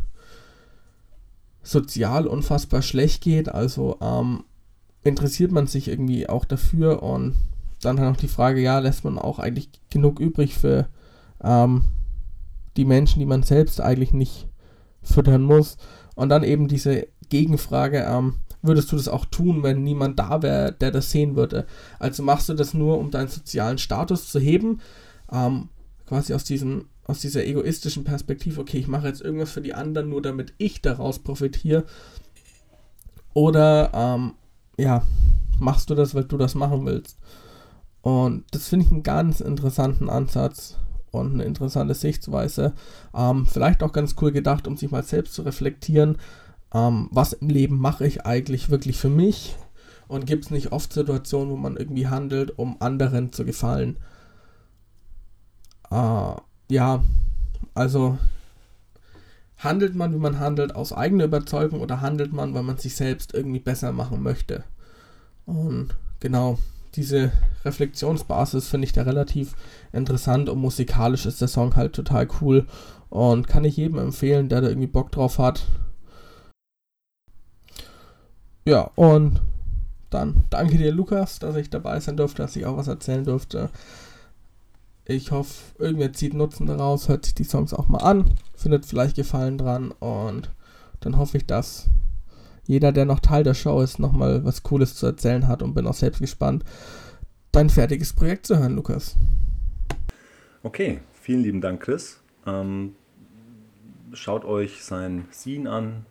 sozial unfassbar schlecht geht. Also ähm, interessiert man sich irgendwie auch dafür und dann halt noch die Frage, ja, lässt man auch eigentlich genug übrig für ähm, die Menschen, die man selbst eigentlich nicht füttern muss. Und dann eben diese Gegenfrage, ähm, würdest du das auch tun, wenn niemand da wäre, der das sehen würde? Also machst du das nur, um deinen sozialen Status zu heben, ähm, quasi aus diesem aus dieser egoistischen Perspektive, okay, ich mache jetzt irgendwas für die anderen, nur damit ich daraus profitiere. Oder ähm, ja, machst du das, weil du das machen willst. Und das finde ich einen ganz interessanten Ansatz, und eine interessante Sichtweise. Ähm, vielleicht auch ganz cool gedacht, um sich mal selbst zu reflektieren, ähm, was im Leben mache ich eigentlich wirklich für mich und gibt es nicht oft Situationen, wo man irgendwie handelt, um anderen zu gefallen. Äh, ja, also handelt man, wie man handelt, aus eigener Überzeugung oder handelt man, weil man sich selbst irgendwie besser machen möchte? Und genau, diese Reflexionsbasis finde ich da relativ interessant und musikalisch ist der Song halt total cool und kann ich jedem empfehlen, der da irgendwie Bock drauf hat. Ja, und dann danke dir, Lukas, dass ich dabei sein durfte, dass ich auch was erzählen durfte. Ich hoffe, irgendwer zieht Nutzen daraus, hört sich die Songs auch mal an, findet vielleicht Gefallen dran und dann hoffe ich, dass jeder, der noch Teil der Show ist, nochmal was Cooles zu erzählen hat und bin auch selbst gespannt, dein fertiges Projekt zu hören, Lukas. Okay, vielen lieben Dank, Chris. Ähm, schaut euch sein Scene an,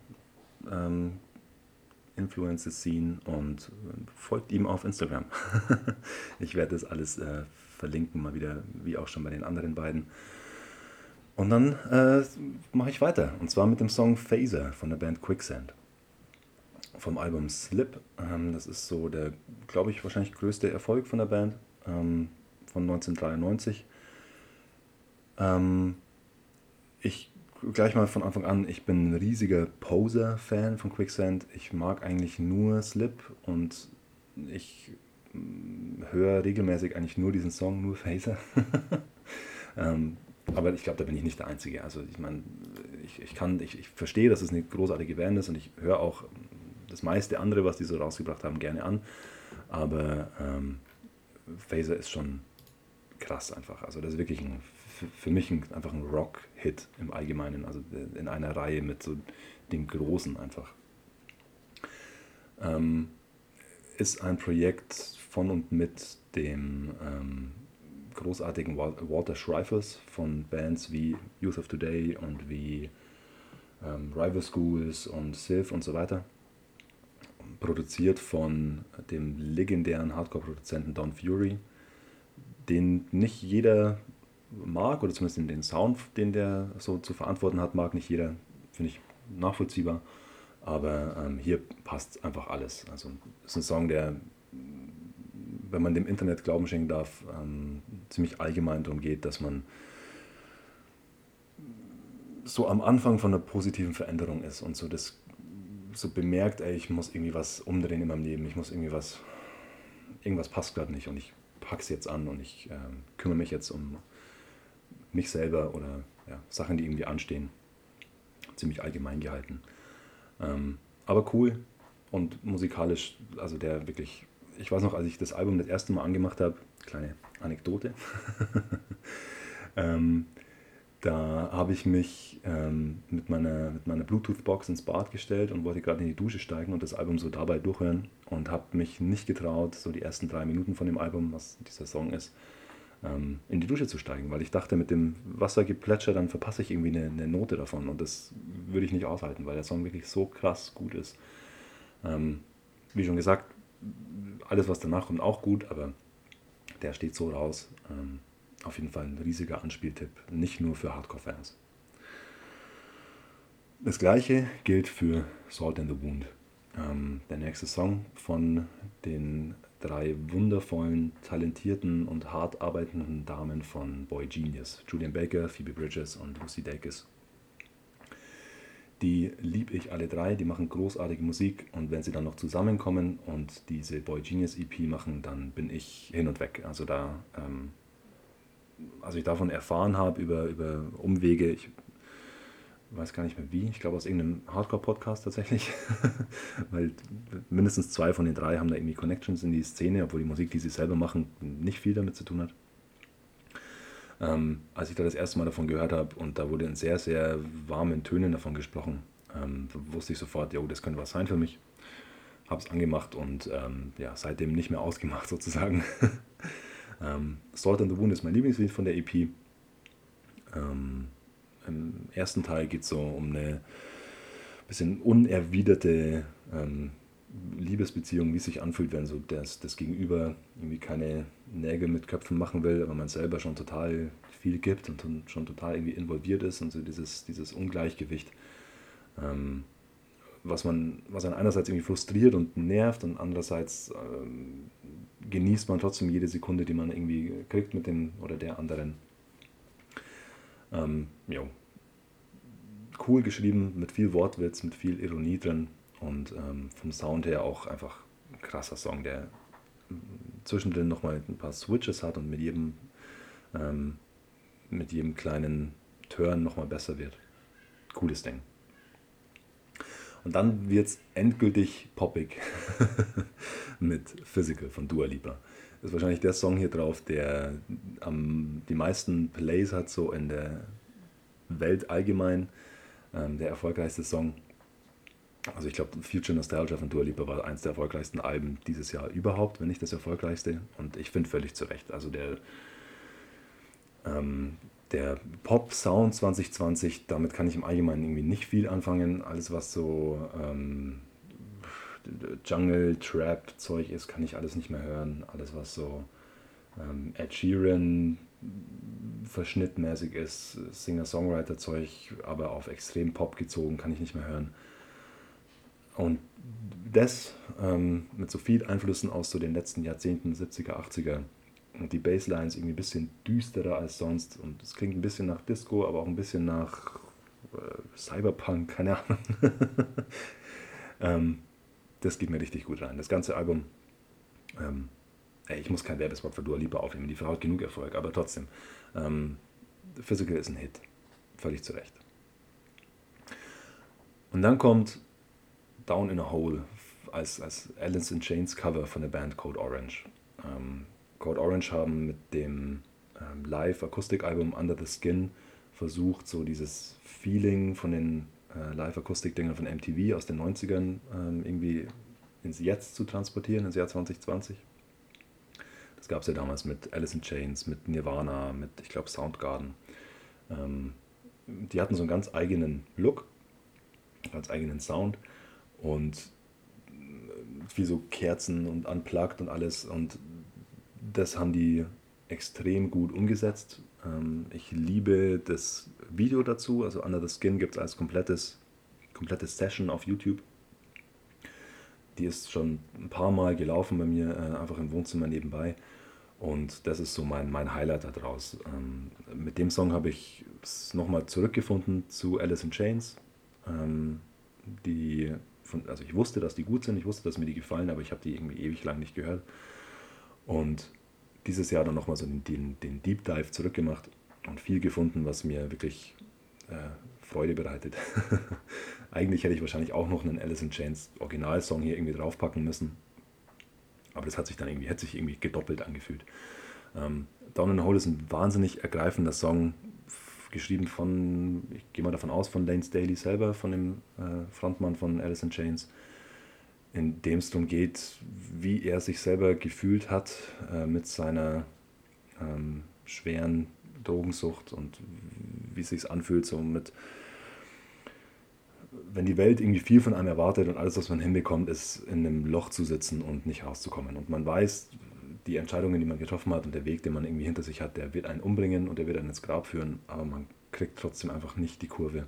ähm, Influencer Scene und äh, folgt ihm auf Instagram. ich werde das alles äh, verlinken, mal wieder, wie auch schon bei den anderen beiden. Und dann äh, mache ich weiter, und zwar mit dem Song Phaser von der Band Quicksand. Vom Album Slip. Ähm, das ist so der, glaube ich, wahrscheinlich größte Erfolg von der Band ähm, von 1993. Ähm, ich gleich mal von Anfang an, ich bin ein riesiger Poser-Fan von Quicksand. Ich mag eigentlich nur Slip und ich mm, höre regelmäßig eigentlich nur diesen Song, nur Phaser. ähm, aber ich glaube, da bin ich nicht der Einzige. Also ich meine, ich, ich kann, ich, ich verstehe, dass es eine großartige Band ist und ich höre auch das meiste andere, was die so rausgebracht haben, gerne an. Aber ähm, Phaser ist schon krass einfach. Also das ist wirklich ein für mich ein, einfach ein Rock-Hit im Allgemeinen, also in einer Reihe mit so den Großen einfach. Ähm, ist ein Projekt von und mit dem ähm, großartigen Walter Schreifers von Bands wie Youth of Today und wie ähm, Rival Schools und Sylph und so weiter. Produziert von dem legendären Hardcore-Produzenten Don Fury, den nicht jeder mag, oder zumindest den Sound, den der so zu verantworten hat, mag nicht jeder, finde ich nachvollziehbar. Aber ähm, hier passt einfach alles. Also es ist ein Song, der, wenn man dem Internet Glauben schenken darf, ähm, ziemlich allgemein darum geht, dass man so am Anfang von einer positiven Veränderung ist und so das so bemerkt, ey, ich muss irgendwie was umdrehen in meinem Leben, ich muss irgendwie was, irgendwas passt gerade nicht und ich pack's jetzt an und ich äh, kümmere mich jetzt um mich selber oder ja, Sachen, die irgendwie anstehen. Ziemlich allgemein gehalten. Ähm, aber cool und musikalisch, also der wirklich, ich weiß noch, als ich das Album das erste Mal angemacht habe, kleine Anekdote, ähm, da habe ich mich ähm, mit meiner, mit meiner Bluetooth-Box ins Bad gestellt und wollte gerade in die Dusche steigen und das Album so dabei durchhören und habe mich nicht getraut, so die ersten drei Minuten von dem Album, was dieser Song ist, ähm, in die Dusche zu steigen, weil ich dachte, mit dem Wassergeplätscher, dann verpasse ich irgendwie eine, eine, Note davon und das würde ich nicht aushalten, weil der Song wirklich so krass gut ist. Ähm, wie schon gesagt, alles, was danach kommt, auch gut, aber der steht so raus. Ähm, auf jeden Fall ein riesiger Anspieltipp, nicht nur für Hardcore-Fans. Das gleiche gilt für Salt in the Wound. Ähm, der nächste Song von den drei wundervollen, talentierten und hart arbeitenden Damen von Boy Genius. Julian Baker, Phoebe Bridges und Lucy Dacus. Die liebe ich alle drei, die machen großartige Musik und wenn sie dann noch zusammenkommen und diese Boy Genius EP machen, dann bin ich hin und weg. Also da, ähm, als ich davon erfahren habe über, über Umwege, ich weiß gar nicht mehr wie, ich glaube aus irgendeinem Hardcore-Podcast tatsächlich, weil mindestens zwei von den drei haben da irgendwie Connections in die Szene, obwohl die Musik, die sie selber machen, nicht viel damit zu tun hat. Ähm, als ich da das erste Mal davon gehört habe und da wurde in sehr, sehr warmen Tönen davon gesprochen, ähm, wusste ich sofort, jo, das könnte was sein für mich. Habe es angemacht und ähm, ja, seitdem nicht mehr ausgemacht sozusagen. Ähm, Salt and the Wound ist mein Lieblingslied von der EP. Ähm, im ersten Teil geht es so um eine bisschen unerwiderte ähm, Liebesbeziehung, wie es sich anfühlt, wenn so das, das Gegenüber irgendwie keine Nägel mit Köpfen machen will, aber man selber schon total viel gibt und schon total irgendwie involviert ist und so dieses, dieses Ungleichgewicht, ähm, was man, was einen einerseits irgendwie frustriert und nervt und andererseits ähm, genießt man trotzdem jede Sekunde, die man irgendwie kriegt mit dem oder der anderen. Ähm, jo. Cool geschrieben, mit viel Wortwitz, mit viel Ironie drin und ähm, vom Sound her auch einfach ein krasser Song, der zwischendrin nochmal ein paar Switches hat und mit jedem, ähm, mit jedem kleinen Turn nochmal besser wird. Cooles Ding. Und dann wird es endgültig poppig mit Physical von Dua Lipa. Das ist wahrscheinlich der Song hier drauf, der am, die meisten Plays hat, so in der Welt allgemein. Ähm, der erfolgreichste Song. Also ich glaube, Future Nostalgia von Dua Lipa war eines der erfolgreichsten Alben dieses Jahr überhaupt, wenn nicht das erfolgreichste. Und ich finde völlig zu Recht. Also der, ähm, der Pop-Sound 2020, damit kann ich im Allgemeinen irgendwie nicht viel anfangen. Alles, was so ähm, Jungle, Trap, Zeug ist, kann ich alles nicht mehr hören. Alles, was so ähm, Ed Sheeran verschnittmäßig ist, Singer-Songwriter-Zeug, aber auf extrem Pop gezogen, kann ich nicht mehr hören. Und das ähm, mit so viel Einflüssen aus so den letzten Jahrzehnten, 70er, 80er, und die Basslines irgendwie ein bisschen düsterer als sonst und es klingt ein bisschen nach Disco, aber auch ein bisschen nach äh, Cyberpunk, keine Ahnung. ähm, das geht mir richtig gut rein. Das ganze Album, ähm, ey, ich muss kein Werbespot für Dua Lipa aufnehmen, die Frau hat genug Erfolg, aber trotzdem, ähm, Physical ist ein Hit, völlig zu Recht. Und dann kommt Down in a Hole als, als Alice in Chains Cover von der Band Code Orange. Ähm, Code Orange haben mit dem ähm, Live-Akustik-Album Under the Skin versucht, so dieses Feeling von den äh, Live-Akustik-Dingern von MTV aus den 90ern ähm, irgendwie ins Jetzt zu transportieren, ins Jahr 2020. Das gab es ja damals mit Alice in Chains, mit Nirvana, mit, ich glaube, Soundgarden. Ähm, die hatten so einen ganz eigenen Look, ganz eigenen Sound und wie so Kerzen und unplugged und alles. Und das haben die extrem gut umgesetzt. Ähm, ich liebe das Video dazu. Also Under the Skin gibt es als komplettes, komplettes Session auf YouTube. Die ist schon ein paar Mal gelaufen bei mir, äh, einfach im Wohnzimmer nebenbei. Und das ist so mein, mein Highlight daraus. Ähm, mit dem Song habe ich es nochmal zurückgefunden zu Alice in Chains. Ähm, die also ich wusste, dass die gut sind, ich wusste, dass mir die gefallen, aber ich habe die irgendwie ewig lang nicht gehört. Und dieses Jahr dann nochmal so den, den, den Deep Dive zurückgemacht und viel gefunden, was mir wirklich äh, Freude bereitet. Eigentlich hätte ich wahrscheinlich auch noch einen Alice in Chains Originalsong hier irgendwie draufpacken müssen. Aber das hat sich dann irgendwie, hätte sich irgendwie gedoppelt angefühlt. Ähm, Down in the Hole ist ein wahnsinnig ergreifender Song, geschrieben von, ich gehe mal davon aus, von Lane Staley selber, von dem äh, Frontmann von Alice in Chains, in dem es darum geht, wie er sich selber gefühlt hat äh, mit seiner ähm, schweren Drogensucht und wie es sich anfühlt, so mit, wenn die Welt irgendwie viel von einem erwartet und alles, was man hinbekommt, ist in einem Loch zu sitzen und nicht rauszukommen. Und man weiß, die Entscheidungen, die man getroffen hat und der Weg, den man irgendwie hinter sich hat, der wird einen umbringen und der wird einen ins Grab führen, aber man kriegt trotzdem einfach nicht die Kurve.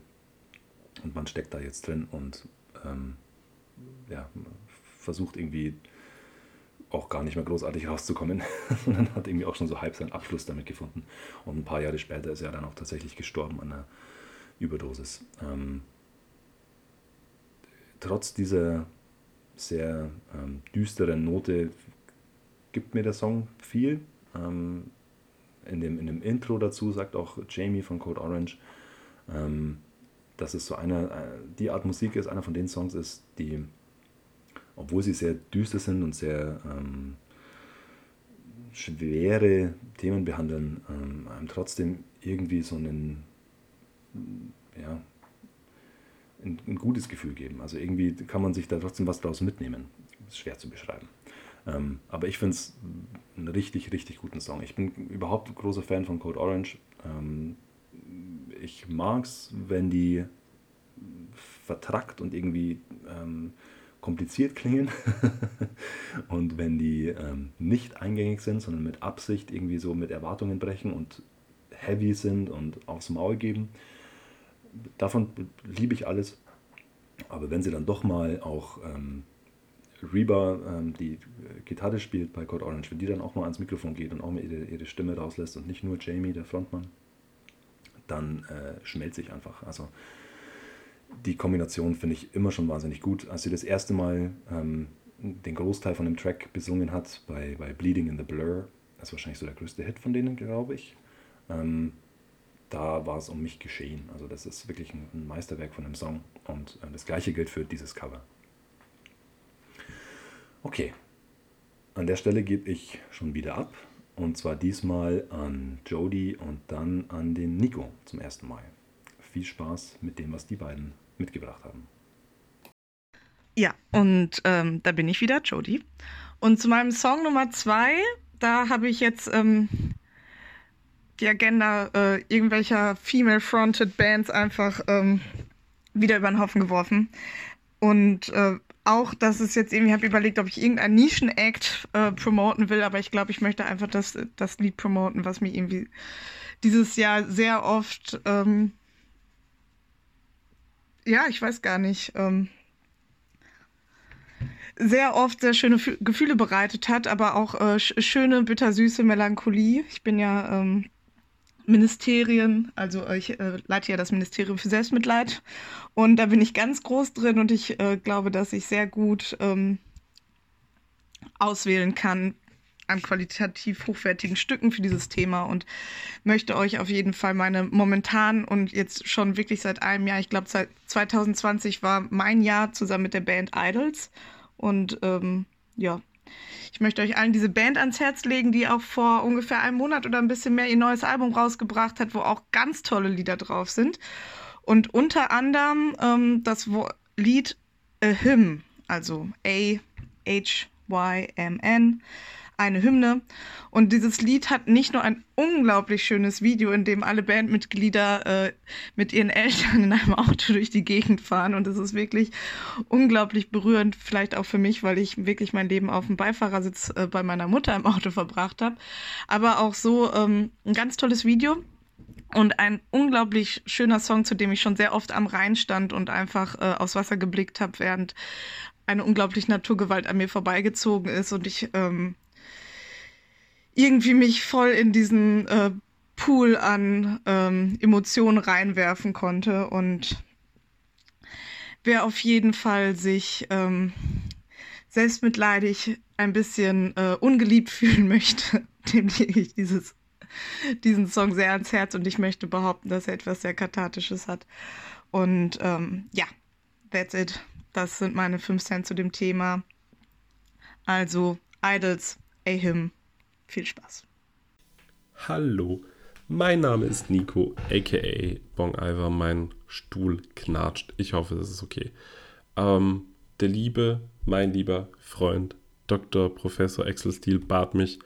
Und man steckt da jetzt drin und ähm, ja, versucht irgendwie auch gar nicht mehr großartig rauszukommen, sondern hat irgendwie auch schon so halb seinen Abschluss damit gefunden. Und ein paar Jahre später ist er dann auch tatsächlich gestorben an einer Überdosis. Ähm, trotz dieser sehr ähm, düsteren Note gibt mir der Song viel. Ähm, in, dem, in dem Intro dazu sagt auch Jamie von Code Orange, ähm, dass es so eine, äh, die Art Musik ist, einer von den Songs ist, die, obwohl sie sehr düster sind und sehr ähm, schwere Themen behandeln, ähm, einem trotzdem irgendwie so einen, ja, ein, ein, gutes Gefühl geben. Also irgendwie kann man sich da trotzdem was draus mitnehmen. Ist schwer zu beschreiben. Ähm, aber ich finde es einen richtig, richtig guten Song. Ich bin überhaupt großer Fan von Code Orange. Ähm, ich mag es, wenn die vertrackt und irgendwie ähm, kompliziert klingen und wenn die ähm, nicht eingängig sind, sondern mit Absicht irgendwie so mit Erwartungen brechen und heavy sind und aufs Maul geben. Davon liebe ich alles. Aber wenn sie dann doch mal auch ähm, Reba, ähm, die äh, Gitarre spielt bei Code Orange, wenn die dann auch mal ans Mikrofon geht und auch mal ihre, ihre Stimme rauslässt und nicht nur Jamie, der Frontmann, dann äh, schmelzt sich einfach. Also die Kombination finde ich immer schon wahnsinnig gut. Als sie das erste Mal ähm, den Großteil von dem Track besungen hat bei, bei Bleeding in the Blur, das ist wahrscheinlich so der größte Hit von denen, glaube ich, ähm, da war es um mich geschehen. Also das ist wirklich ein, ein Meisterwerk von dem Song Und äh, das gleiche gilt für dieses Cover. Okay, an der Stelle gebe ich schon wieder ab. Und zwar diesmal an Jody und dann an den Nico zum ersten Mal. Viel Spaß mit dem, was die beiden mitgebracht haben. Ja, und ähm, da bin ich wieder, Jody. Und zu meinem Song Nummer zwei, da habe ich jetzt ähm, die Agenda äh, irgendwelcher female-fronted Bands einfach ähm, wieder über den Haufen geworfen. Und äh, auch, dass es jetzt irgendwie, habe überlegt, ob ich irgendein Nischen-Act äh, promoten will, aber ich glaube, ich möchte einfach das, das Lied promoten, was mir irgendwie dieses Jahr sehr oft, ähm, ja, ich weiß gar nicht, ähm, sehr oft sehr schöne Fü Gefühle bereitet hat, aber auch äh, schöne, bittersüße Melancholie. Ich bin ja ähm, Ministerien, also ich äh, leite ja das Ministerium für Selbstmitleid. Und da bin ich ganz groß drin und ich äh, glaube, dass ich sehr gut ähm, auswählen kann an qualitativ hochwertigen Stücken für dieses Thema und möchte euch auf jeden Fall meine momentan und jetzt schon wirklich seit einem Jahr, ich glaube 2020 war mein Jahr zusammen mit der Band Idols. Und ähm, ja, ich möchte euch allen diese Band ans Herz legen, die auch vor ungefähr einem Monat oder ein bisschen mehr ihr neues Album rausgebracht hat, wo auch ganz tolle Lieder drauf sind. Und unter anderem ähm, das Lied A Hymn, also A-H-Y-M-N eine Hymne. Und dieses Lied hat nicht nur ein unglaublich schönes Video, in dem alle Bandmitglieder äh, mit ihren Eltern in einem Auto durch die Gegend fahren. Und es ist wirklich unglaublich berührend, vielleicht auch für mich, weil ich wirklich mein Leben auf dem Beifahrersitz äh, bei meiner Mutter im Auto verbracht habe. Aber auch so ähm, ein ganz tolles Video. Und ein unglaublich schöner Song, zu dem ich schon sehr oft am Rhein stand und einfach äh, aufs Wasser geblickt habe, während eine unglaubliche Naturgewalt an mir vorbeigezogen ist und ich ähm, irgendwie mich voll in diesen äh, Pool an ähm, Emotionen reinwerfen konnte und wer auf jeden Fall sich ähm, selbstmitleidig ein bisschen äh, ungeliebt fühlen möchte, dem lege ich dieses, diesen Song sehr ans Herz und ich möchte behaupten, dass er etwas sehr Kathartisches hat. Und ähm, ja, that's it. Das sind meine fünf Cent zu dem Thema. Also, Idols, A Hymn. Viel Spaß. Hallo, mein Name ist Nico, aka Bong Iver. Mein Stuhl knatscht. Ich hoffe, das ist okay. Ähm, der liebe, mein lieber Freund, Dr. Professor Axel Steele, bat mich,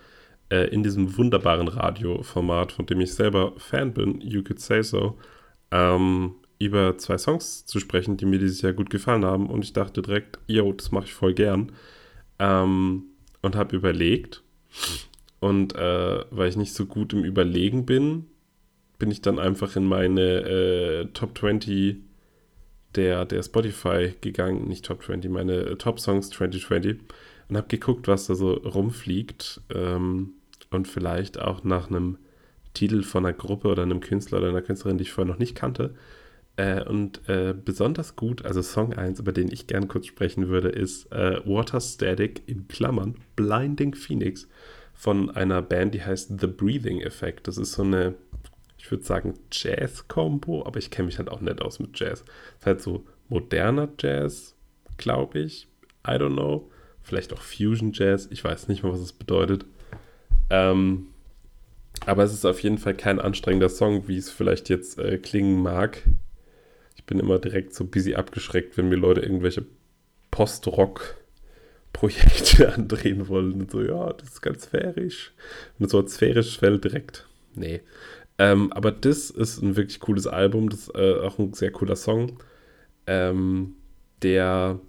äh, in diesem wunderbaren Radioformat, von dem ich selber Fan bin, You Could Say So, ähm, über zwei Songs zu sprechen, die mir dieses Jahr gut gefallen haben. Und ich dachte direkt, yo, das mache ich voll gern. Ähm, und habe überlegt, und äh, weil ich nicht so gut im Überlegen bin, bin ich dann einfach in meine äh, Top 20 der, der Spotify gegangen, nicht Top 20, meine äh, Top Songs 2020 und habe geguckt, was da so rumfliegt ähm, und vielleicht auch nach einem Titel von einer Gruppe oder einem Künstler oder einer Künstlerin, die ich vorher noch nicht kannte. Äh, und äh, besonders gut, also Song 1, über den ich gern kurz sprechen würde, ist äh, Water Static in Klammern Blinding Phoenix von einer Band, die heißt The Breathing Effect. Das ist so eine, ich würde sagen, Jazz-Kombo, aber ich kenne mich halt auch nicht aus mit Jazz. Das ist halt so moderner Jazz, glaube ich. I don't know. Vielleicht auch Fusion Jazz. Ich weiß nicht mal, was es bedeutet. Ähm, aber es ist auf jeden Fall kein anstrengender Song, wie es vielleicht jetzt äh, klingen mag. Ich bin immer direkt so busy abgeschreckt, wenn mir Leute irgendwelche Post-Rock Projekte andrehen wollen. Und so, ja, das ist ganz sphärisch. Und so sphärisch fällt direkt. Nee. Ähm, aber das ist ein wirklich cooles Album. Das ist äh, auch ein sehr cooler Song. Ähm, der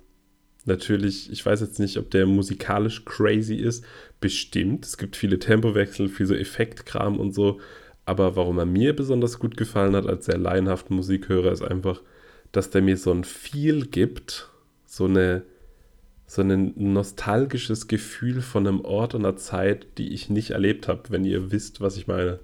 natürlich, ich weiß jetzt nicht, ob der musikalisch crazy ist. Bestimmt. Es gibt viele Tempowechsel, viel so Effektkram und so. Aber warum er mir besonders gut gefallen hat als sehr laienhaften Musikhörer, ist einfach, dass der mir so ein Feel gibt. So eine so ein nostalgisches Gefühl von einem Ort und einer Zeit, die ich nicht erlebt habe, wenn ihr wisst, was ich meine.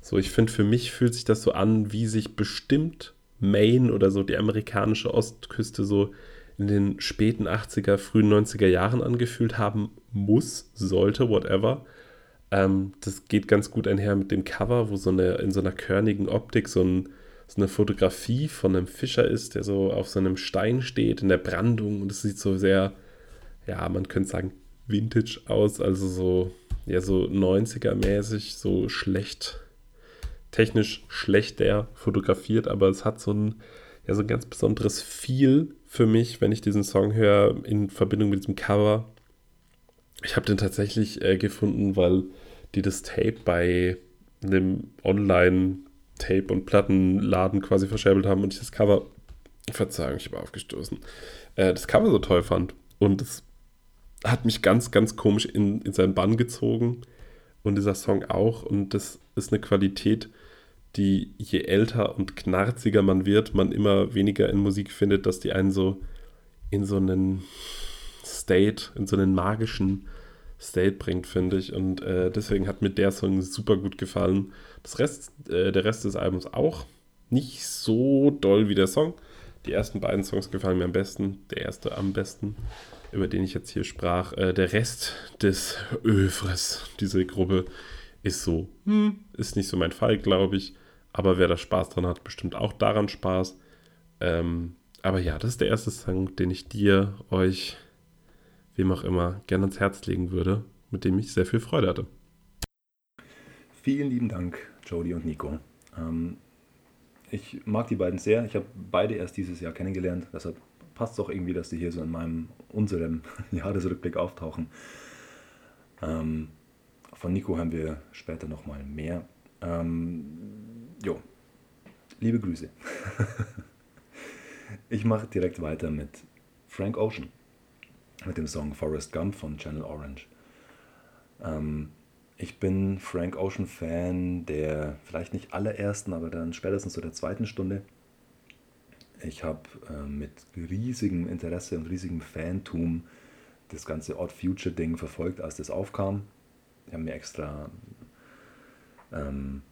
So, ich finde, für mich fühlt sich das so an, wie sich bestimmt Maine oder so die amerikanische Ostküste so in den späten 80er, frühen 90er Jahren angefühlt haben muss, sollte, whatever. Ähm, das geht ganz gut einher mit dem Cover, wo so eine in so einer körnigen Optik so ein, so eine Fotografie von einem Fischer ist, der so auf so einem Stein steht in der Brandung und es sieht so sehr, ja, man könnte sagen, Vintage aus, also so, ja, so 90er-mäßig, so schlecht, technisch schlechter fotografiert, aber es hat so ein, ja, so ein ganz besonderes Feel für mich, wenn ich diesen Song höre, in Verbindung mit diesem Cover. Ich habe den tatsächlich äh, gefunden, weil die das Tape bei einem Online-Tape- und Plattenladen quasi verscherbelt haben und ich das Cover, Verzeihung, ich habe aufgestoßen, äh, das Cover so toll fand. Und es hat mich ganz, ganz komisch in, in seinen Bann gezogen. Und dieser Song auch. Und das ist eine Qualität, die je älter und knarziger man wird, man immer weniger in Musik findet, dass die einen so in so einen State, in so einen magischen State bringt, finde ich. Und äh, deswegen hat mir der Song super gut gefallen. Das Rest, äh, der Rest des Albums auch. Nicht so doll wie der Song. Die ersten beiden Songs gefallen mir am besten. Der erste am besten, über den ich jetzt hier sprach. Äh, der Rest des Övres, diese Gruppe, ist so, hm, ist nicht so mein Fall, glaube ich. Aber wer da Spaß dran hat, bestimmt auch daran Spaß. Ähm, aber ja, das ist der erste Song, den ich dir, euch, wem auch immer, gerne ans Herz legen würde, mit dem ich sehr viel Freude hatte. Vielen lieben Dank, Jody und Nico. Ähm, ich mag die beiden sehr. Ich habe beide erst dieses Jahr kennengelernt. Deshalb passt auch irgendwie, dass die hier so in meinem, unserem Jahresrückblick auftauchen. Ähm, von Nico haben wir später nochmal mehr. Ähm, jo, liebe Grüße. ich mache direkt weiter mit Frank Ocean, mit dem Song Forrest Gump von Channel Orange. Ähm, ich bin Frank Ocean Fan der vielleicht nicht allerersten, aber dann spätestens so der zweiten Stunde. Ich habe äh, mit riesigem Interesse und riesigem Fantum das ganze Odd Future Ding verfolgt, als das aufkam. Ich habe mir extra ähm,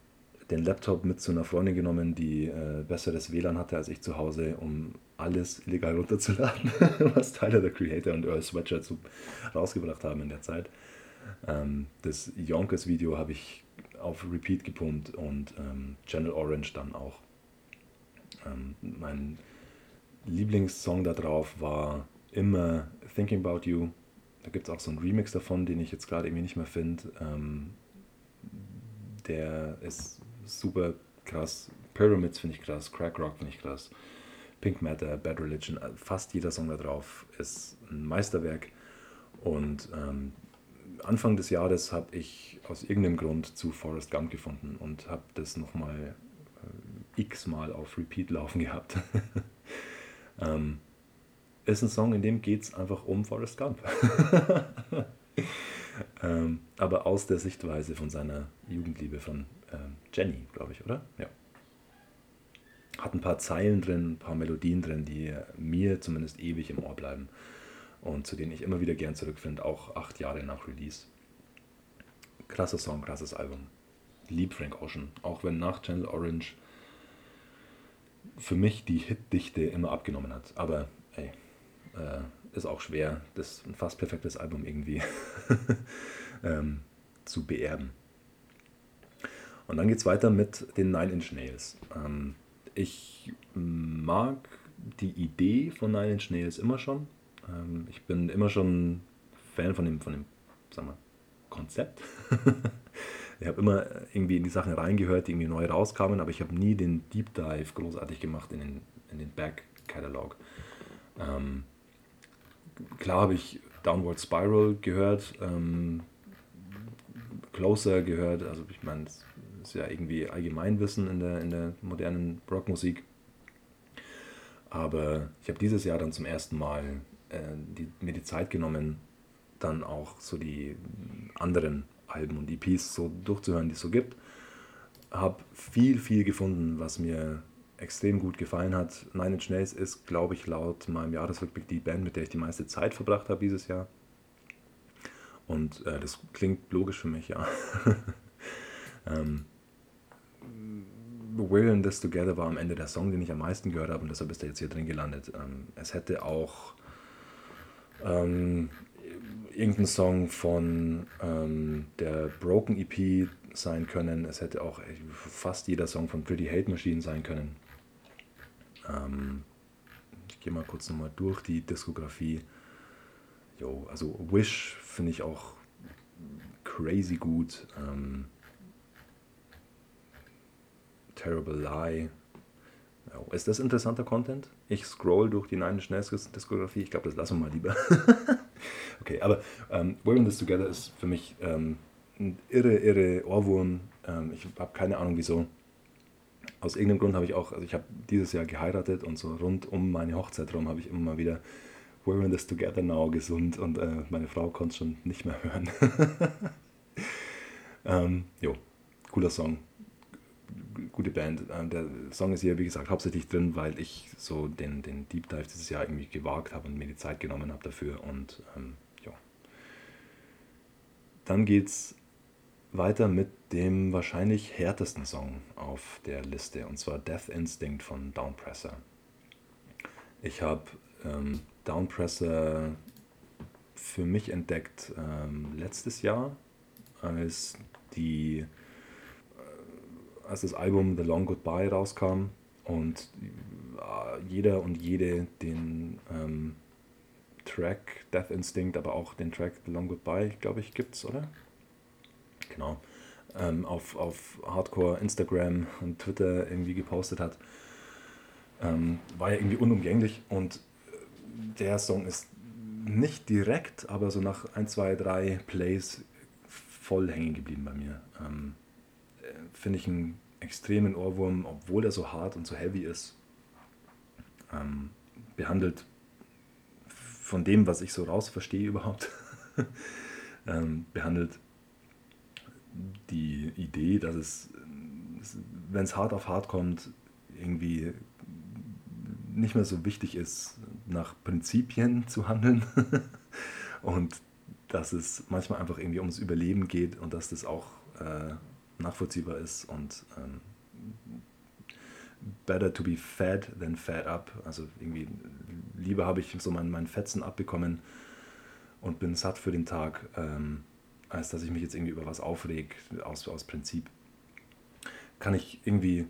den Laptop mit zu einer Freundin genommen, die äh, besseres WLAN hatte als ich zu Hause, um alles illegal runterzuladen, was Tyler der Creator und Earl Sweatshirt so rausgebracht haben in der Zeit. Ähm, das Yonkers-Video habe ich auf Repeat gepumpt und ähm, Channel Orange dann auch. Ähm, mein Lieblingssong da drauf war immer Thinking About You. Da gibt es auch so einen Remix davon, den ich jetzt gerade irgendwie nicht mehr finde. Ähm, der ist super krass. Pyramids finde ich krass, Crack Rock finde ich krass. Pink Matter, Bad Religion, äh, fast jeder Song da drauf ist ein Meisterwerk. Und ähm, Anfang des Jahres habe ich aus irgendeinem Grund zu Forrest Gump gefunden und habe das nochmal x-mal auf Repeat laufen gehabt. ähm, ist ein Song, in dem geht es einfach um Forrest Gump. ähm, aber aus der Sichtweise von seiner Jugendliebe von ähm, Jenny, glaube ich, oder? Ja. Hat ein paar Zeilen drin, ein paar Melodien drin, die mir zumindest ewig im Ohr bleiben und zu denen ich immer wieder gern zurückfinde, auch acht Jahre nach Release. Krasser Song, krasses Album. Lieb Frank Ocean, auch wenn nach Channel Orange für mich die Hitdichte immer abgenommen hat. Aber ey, äh, ist auch schwer, das ein fast perfektes Album irgendwie ähm, zu beerben. Und dann geht es weiter mit den Nine Inch Nails. Ähm, ich mag die Idee von Nine Inch Nails immer schon. Ähm, ich bin immer schon Fan von dem, von dem sag mal, Konzept. ich habe immer irgendwie in die Sachen reingehört, die irgendwie neu rauskamen, aber ich habe nie den Deep Dive großartig gemacht in den, in den Back-Catalog. Ähm, klar habe ich Downward Spiral gehört, ähm, Closer gehört, also ich meine, das ist ja irgendwie Allgemeinwissen in der, in der modernen Rockmusik. Aber ich habe dieses Jahr dann zum ersten Mal äh, die, mir die Zeit genommen, dann auch so die anderen Alben und EPs so durchzuhören, die es so gibt. Habe viel, viel gefunden, was mir extrem gut gefallen hat. Nine Inch Nails ist, glaube ich, laut meinem Jahresrückblick die Band, mit der ich die meiste Zeit verbracht habe dieses Jahr. Und äh, das klingt logisch für mich, ja. ähm, We're in This Together war am Ende der Song, den ich am meisten gehört habe und deshalb ist er jetzt hier drin gelandet. Ähm, es hätte auch ähm, irgendein Song von ähm, der Broken EP sein können. Es hätte auch fast jeder Song von Pretty Hate Machine sein können. Ähm, ich gehe mal kurz nochmal durch die Diskografie. Jo, also Wish finde ich auch crazy gut. Ähm, Terrible Lie. Jo, ist das interessanter Content? Ich scroll durch die Nine Inch Diskografie. Ich glaube, das lassen wir mal lieber. okay, aber ähm, Wearing This Together ist für mich ähm, ein irre, irre Ohrwurm. Ähm, ich habe keine Ahnung wieso. Aus irgendeinem Grund habe ich auch, also ich habe dieses Jahr geheiratet und so rund um meine Hochzeit herum habe ich immer mal wieder We're in this together now gesund und äh, meine Frau konnte es schon nicht mehr hören. ähm, jo, cooler Song. Gute Band. Ähm, der Song ist hier, wie gesagt, hauptsächlich drin, weil ich so den, den Deep Dive dieses Jahr irgendwie gewagt habe und mir die Zeit genommen habe dafür. Und ähm, ja. Dann geht's weiter mit dem wahrscheinlich härtesten Song auf der Liste, und zwar Death Instinct von Downpresser. Ich habe ähm, Downpresser für mich entdeckt ähm, letztes Jahr, als, die, als das Album The Long Goodbye rauskam und äh, jeder und jede den ähm, Track Death Instinct, aber auch den Track The Long Goodbye, glaube ich, gibt es, oder? Genau. Ähm, auf, auf Hardcore Instagram und Twitter irgendwie gepostet hat. Ähm, war ja irgendwie unumgänglich und der Song ist nicht direkt, aber so nach ein, zwei, drei Plays voll hängen geblieben bei mir. Ähm, Finde ich einen extremen Ohrwurm, obwohl er so hart und so heavy ist. Ähm, behandelt von dem, was ich so raus verstehe überhaupt, ähm, behandelt die Idee, dass es, wenn es hart auf hart kommt, irgendwie nicht mehr so wichtig ist, nach Prinzipien zu handeln und dass es manchmal einfach irgendwie ums Überleben geht und dass das auch äh, nachvollziehbar ist und ähm, better to be fed than fed up. Also irgendwie lieber habe ich so meinen mein Fetzen abbekommen und bin satt für den Tag, ähm, als dass ich mich jetzt irgendwie über was aufreg aus, aus Prinzip. Kann ich irgendwie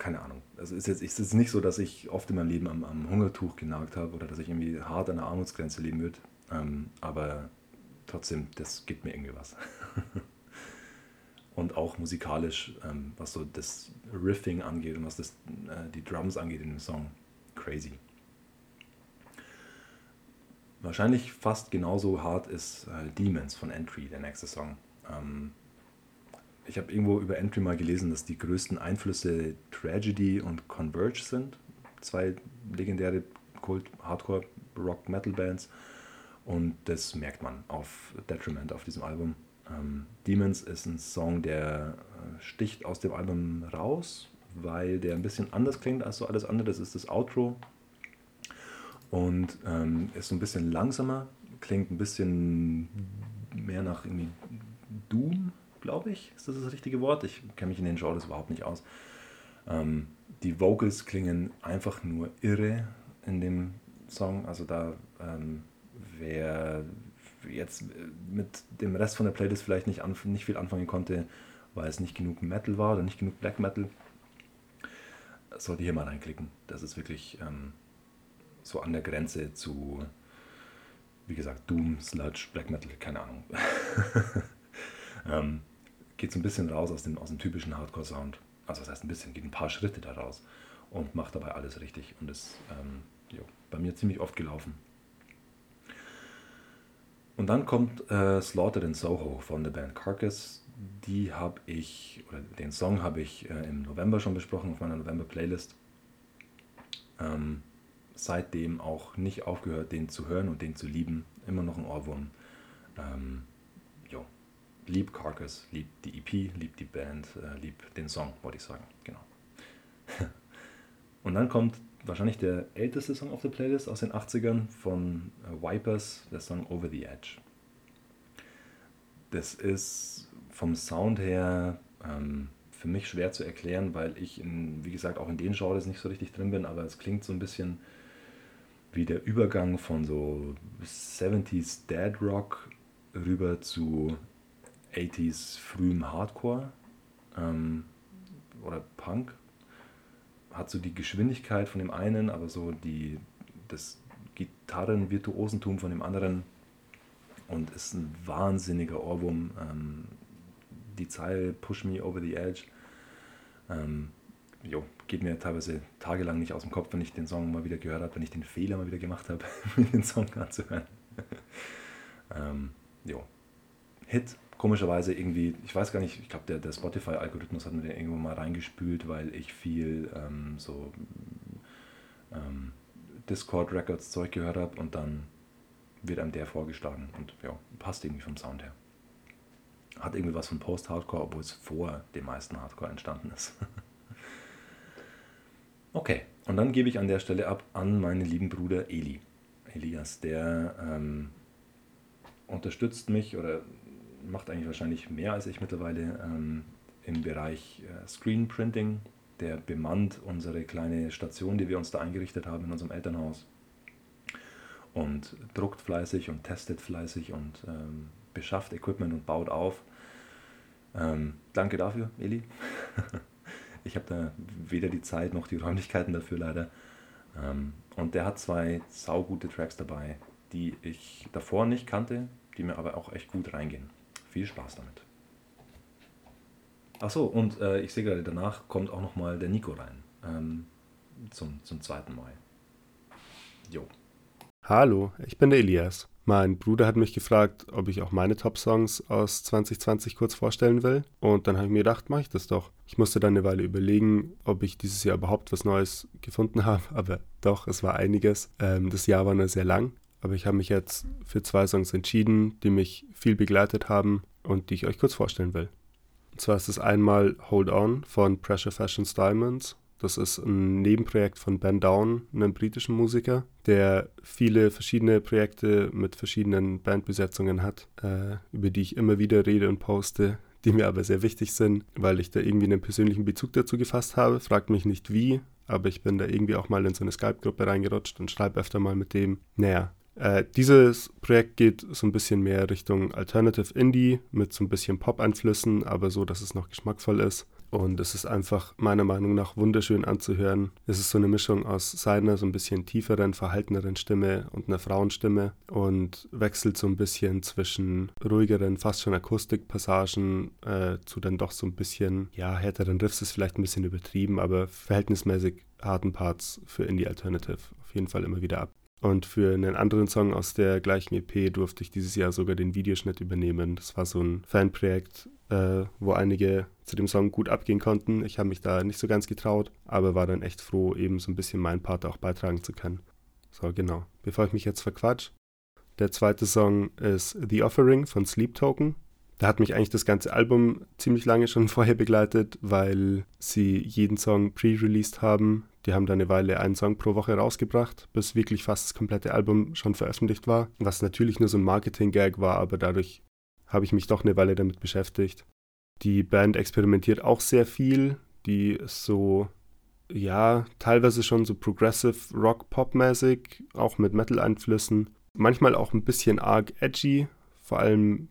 keine Ahnung. Also ist jetzt, ist jetzt nicht so, dass ich oft in meinem Leben am, am Hungertuch genagt habe oder dass ich irgendwie hart an der Armutsgrenze leben würde. Ähm, aber trotzdem, das gibt mir irgendwie was. und auch musikalisch, ähm, was so das Riffing angeht und was das, äh, die Drums angeht in dem Song, crazy. Wahrscheinlich fast genauso hart ist äh, Demons von Entry, der nächste Song. Ähm, ich habe irgendwo über Entry mal gelesen, dass die größten Einflüsse Tragedy und Converge sind. Zwei legendäre Kult, Hardcore, Rock, Metal Bands. Und das merkt man auf Detriment auf diesem Album. Ähm, Demons ist ein Song, der äh, sticht aus dem Album raus, weil der ein bisschen anders klingt als so alles andere. Das ist das Outro. Und ähm, ist so ein bisschen langsamer, klingt ein bisschen mehr nach irgendwie Doom, glaube ich. Ist das das richtige Wort? Ich kenne mich in den Genres überhaupt nicht aus. Ähm, die Vocals klingen einfach nur irre in dem Song. Also da, ähm, wer jetzt mit dem Rest von der Playlist vielleicht nicht, nicht viel anfangen konnte, weil es nicht genug Metal war oder nicht genug Black Metal, sollte hier mal reinklicken. Das ist wirklich ähm, so an der Grenze zu, wie gesagt, Doom, Sludge, Black Metal, keine Ahnung. ähm, geht so ein bisschen raus aus dem, aus dem typischen Hardcore-Sound. Also das heißt ein bisschen, geht ein paar Schritte da raus und macht dabei alles richtig und ist ähm, jo, bei mir ziemlich oft gelaufen. Und dann kommt äh, Slaughtered in Soho von der Band Carcass. Die habe ich, oder den Song habe ich äh, im November schon besprochen auf meiner November-Playlist. Ähm, seitdem auch nicht aufgehört, den zu hören und den zu lieben. Immer noch ein Ohrwurm. Ähm, lieb Carcass, lieb die EP, lieb die Band, äh, lieb den Song, wollte ich sagen. Genau. Und dann kommt wahrscheinlich der älteste Song auf der Playlist aus den 80ern von äh, Wipers, der Song Over the Edge. Das ist vom Sound her ähm, für mich schwer zu erklären, weil ich, in, wie gesagt, auch in den Genres nicht so richtig drin bin, aber es klingt so ein bisschen wie der Übergang von so 70s Dead Rock rüber zu 80s frühem Hardcore ähm, oder Punk. Hat so die Geschwindigkeit von dem einen, aber so die, das Gitarrenvirtuosentum von dem anderen und ist ein wahnsinniger Ohrwurm. Ähm, die Zeile Push Me Over the Edge ähm, jo, geht mir teilweise tagelang nicht aus dem Kopf, wenn ich den Song mal wieder gehört habe, wenn ich den Fehler mal wieder gemacht habe, den Song anzuhören. ähm, jo. Hit, komischerweise irgendwie, ich weiß gar nicht, ich glaube, der, der Spotify-Algorithmus hat mir den irgendwo mal reingespült, weil ich viel ähm, so ähm, Discord Records Zeug gehört habe und dann wird einem der vorgeschlagen und ja, passt irgendwie vom Sound her. Hat irgendwie was von Post-Hardcore, obwohl es vor dem meisten Hardcore entstanden ist. okay, und dann gebe ich an der Stelle ab an meinen lieben Bruder Eli. Elias, der ähm, unterstützt mich oder macht eigentlich wahrscheinlich mehr als ich mittlerweile ähm, im Bereich äh, Screen Printing. Der bemannt unsere kleine Station, die wir uns da eingerichtet haben in unserem Elternhaus. Und druckt fleißig und testet fleißig und ähm, beschafft Equipment und baut auf. Ähm, danke dafür, Eli. ich habe da weder die Zeit noch die Räumlichkeiten dafür leider. Ähm, und der hat zwei saugute Tracks dabei, die ich davor nicht kannte, die mir aber auch echt gut reingehen. Viel Spaß damit. Achso, und äh, ich sehe gerade, danach kommt auch nochmal der Nico rein. Ähm, zum, zum zweiten Mal. Jo. Hallo, ich bin der Elias. Mein Bruder hat mich gefragt, ob ich auch meine Top-Songs aus 2020 kurz vorstellen will. Und dann habe ich mir gedacht, mache ich das doch. Ich musste dann eine Weile überlegen, ob ich dieses Jahr überhaupt was Neues gefunden habe. Aber doch, es war einiges. Ähm, das Jahr war nur sehr lang. Aber ich habe mich jetzt für zwei Songs entschieden, die mich viel begleitet haben und die ich euch kurz vorstellen will. Und zwar ist es einmal Hold On von Pressure Fashions Diamonds das ist ein Nebenprojekt von Ben Down, einem britischen Musiker, der viele verschiedene Projekte mit verschiedenen Bandbesetzungen hat, äh, über die ich immer wieder rede und poste, die mir aber sehr wichtig sind, weil ich da irgendwie einen persönlichen Bezug dazu gefasst habe. Fragt mich nicht wie, aber ich bin da irgendwie auch mal in so eine Skype-Gruppe reingerutscht und schreibe öfter mal mit dem. Naja, äh, dieses Projekt geht so ein bisschen mehr Richtung Alternative Indie mit so ein bisschen Pop-Einflüssen, aber so, dass es noch geschmackvoll ist. Und es ist einfach meiner Meinung nach wunderschön anzuhören. Es ist so eine Mischung aus seiner so ein bisschen tieferen, verhalteneren Stimme und einer Frauenstimme und wechselt so ein bisschen zwischen ruhigeren, fast schon Akustikpassagen äh, zu dann doch so ein bisschen, ja, härteren Riffs ist vielleicht ein bisschen übertrieben, aber verhältnismäßig harten Parts für Indie Alternative auf jeden Fall immer wieder ab. Und für einen anderen Song aus der gleichen EP durfte ich dieses Jahr sogar den Videoschnitt übernehmen. Das war so ein Fanprojekt, äh, wo einige zu dem Song gut abgehen konnten. Ich habe mich da nicht so ganz getraut, aber war dann echt froh, eben so ein bisschen meinen Part auch beitragen zu können. So, genau. Bevor ich mich jetzt verquatsch, der zweite Song ist The Offering von Sleep Token. Da hat mich eigentlich das ganze Album ziemlich lange schon vorher begleitet, weil sie jeden Song pre-released haben. Die haben da eine Weile einen Song pro Woche rausgebracht, bis wirklich fast das komplette Album schon veröffentlicht war. Was natürlich nur so ein Marketing-Gag war, aber dadurch habe ich mich doch eine Weile damit beschäftigt. Die Band experimentiert auch sehr viel. Die ist so, ja, teilweise schon so Progressive Rock-Pop-mäßig, auch mit Metal-Einflüssen. Manchmal auch ein bisschen arg edgy, vor allem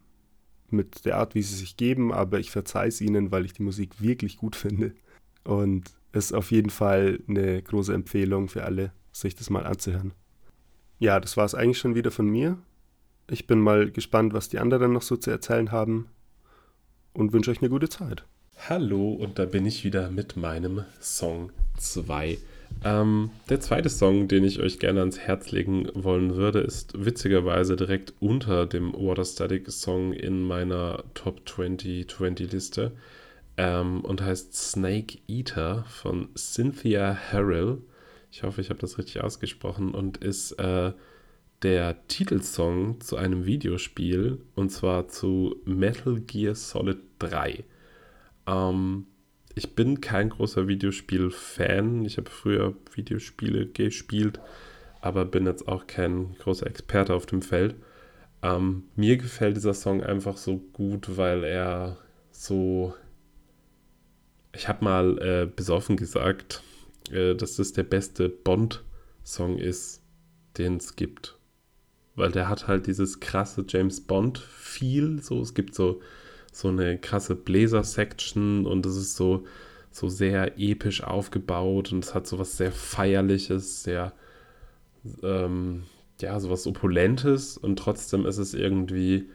mit der Art, wie sie sich geben, aber ich verzeihe es ihnen, weil ich die Musik wirklich gut finde. Und ist auf jeden Fall eine große Empfehlung für alle, sich das mal anzuhören. Ja, das war es eigentlich schon wieder von mir. Ich bin mal gespannt, was die anderen noch so zu erzählen haben und wünsche euch eine gute Zeit. Hallo, und da bin ich wieder mit meinem Song 2. Ähm, der zweite Song, den ich euch gerne ans Herz legen wollen würde, ist witzigerweise direkt unter dem Waterstatic Song in meiner Top 2020 Liste ähm, und heißt Snake Eater von Cynthia Harrell. Ich hoffe, ich habe das richtig ausgesprochen und ist äh, der Titelsong zu einem Videospiel und zwar zu Metal Gear Solid 3. Ähm, ich bin kein großer Videospiel-Fan. Ich habe früher Videospiele gespielt, aber bin jetzt auch kein großer Experte auf dem Feld. Ähm, mir gefällt dieser Song einfach so gut, weil er so. Ich habe mal äh, besoffen gesagt, äh, dass das der beste Bond-Song ist, den es gibt weil der hat halt dieses krasse James Bond-Feel. So, es gibt so, so eine krasse Bläser-Section und es ist so, so sehr episch aufgebaut und es hat so was sehr Feierliches, sehr, ähm, ja, so was Opulentes und trotzdem ist es irgendwie,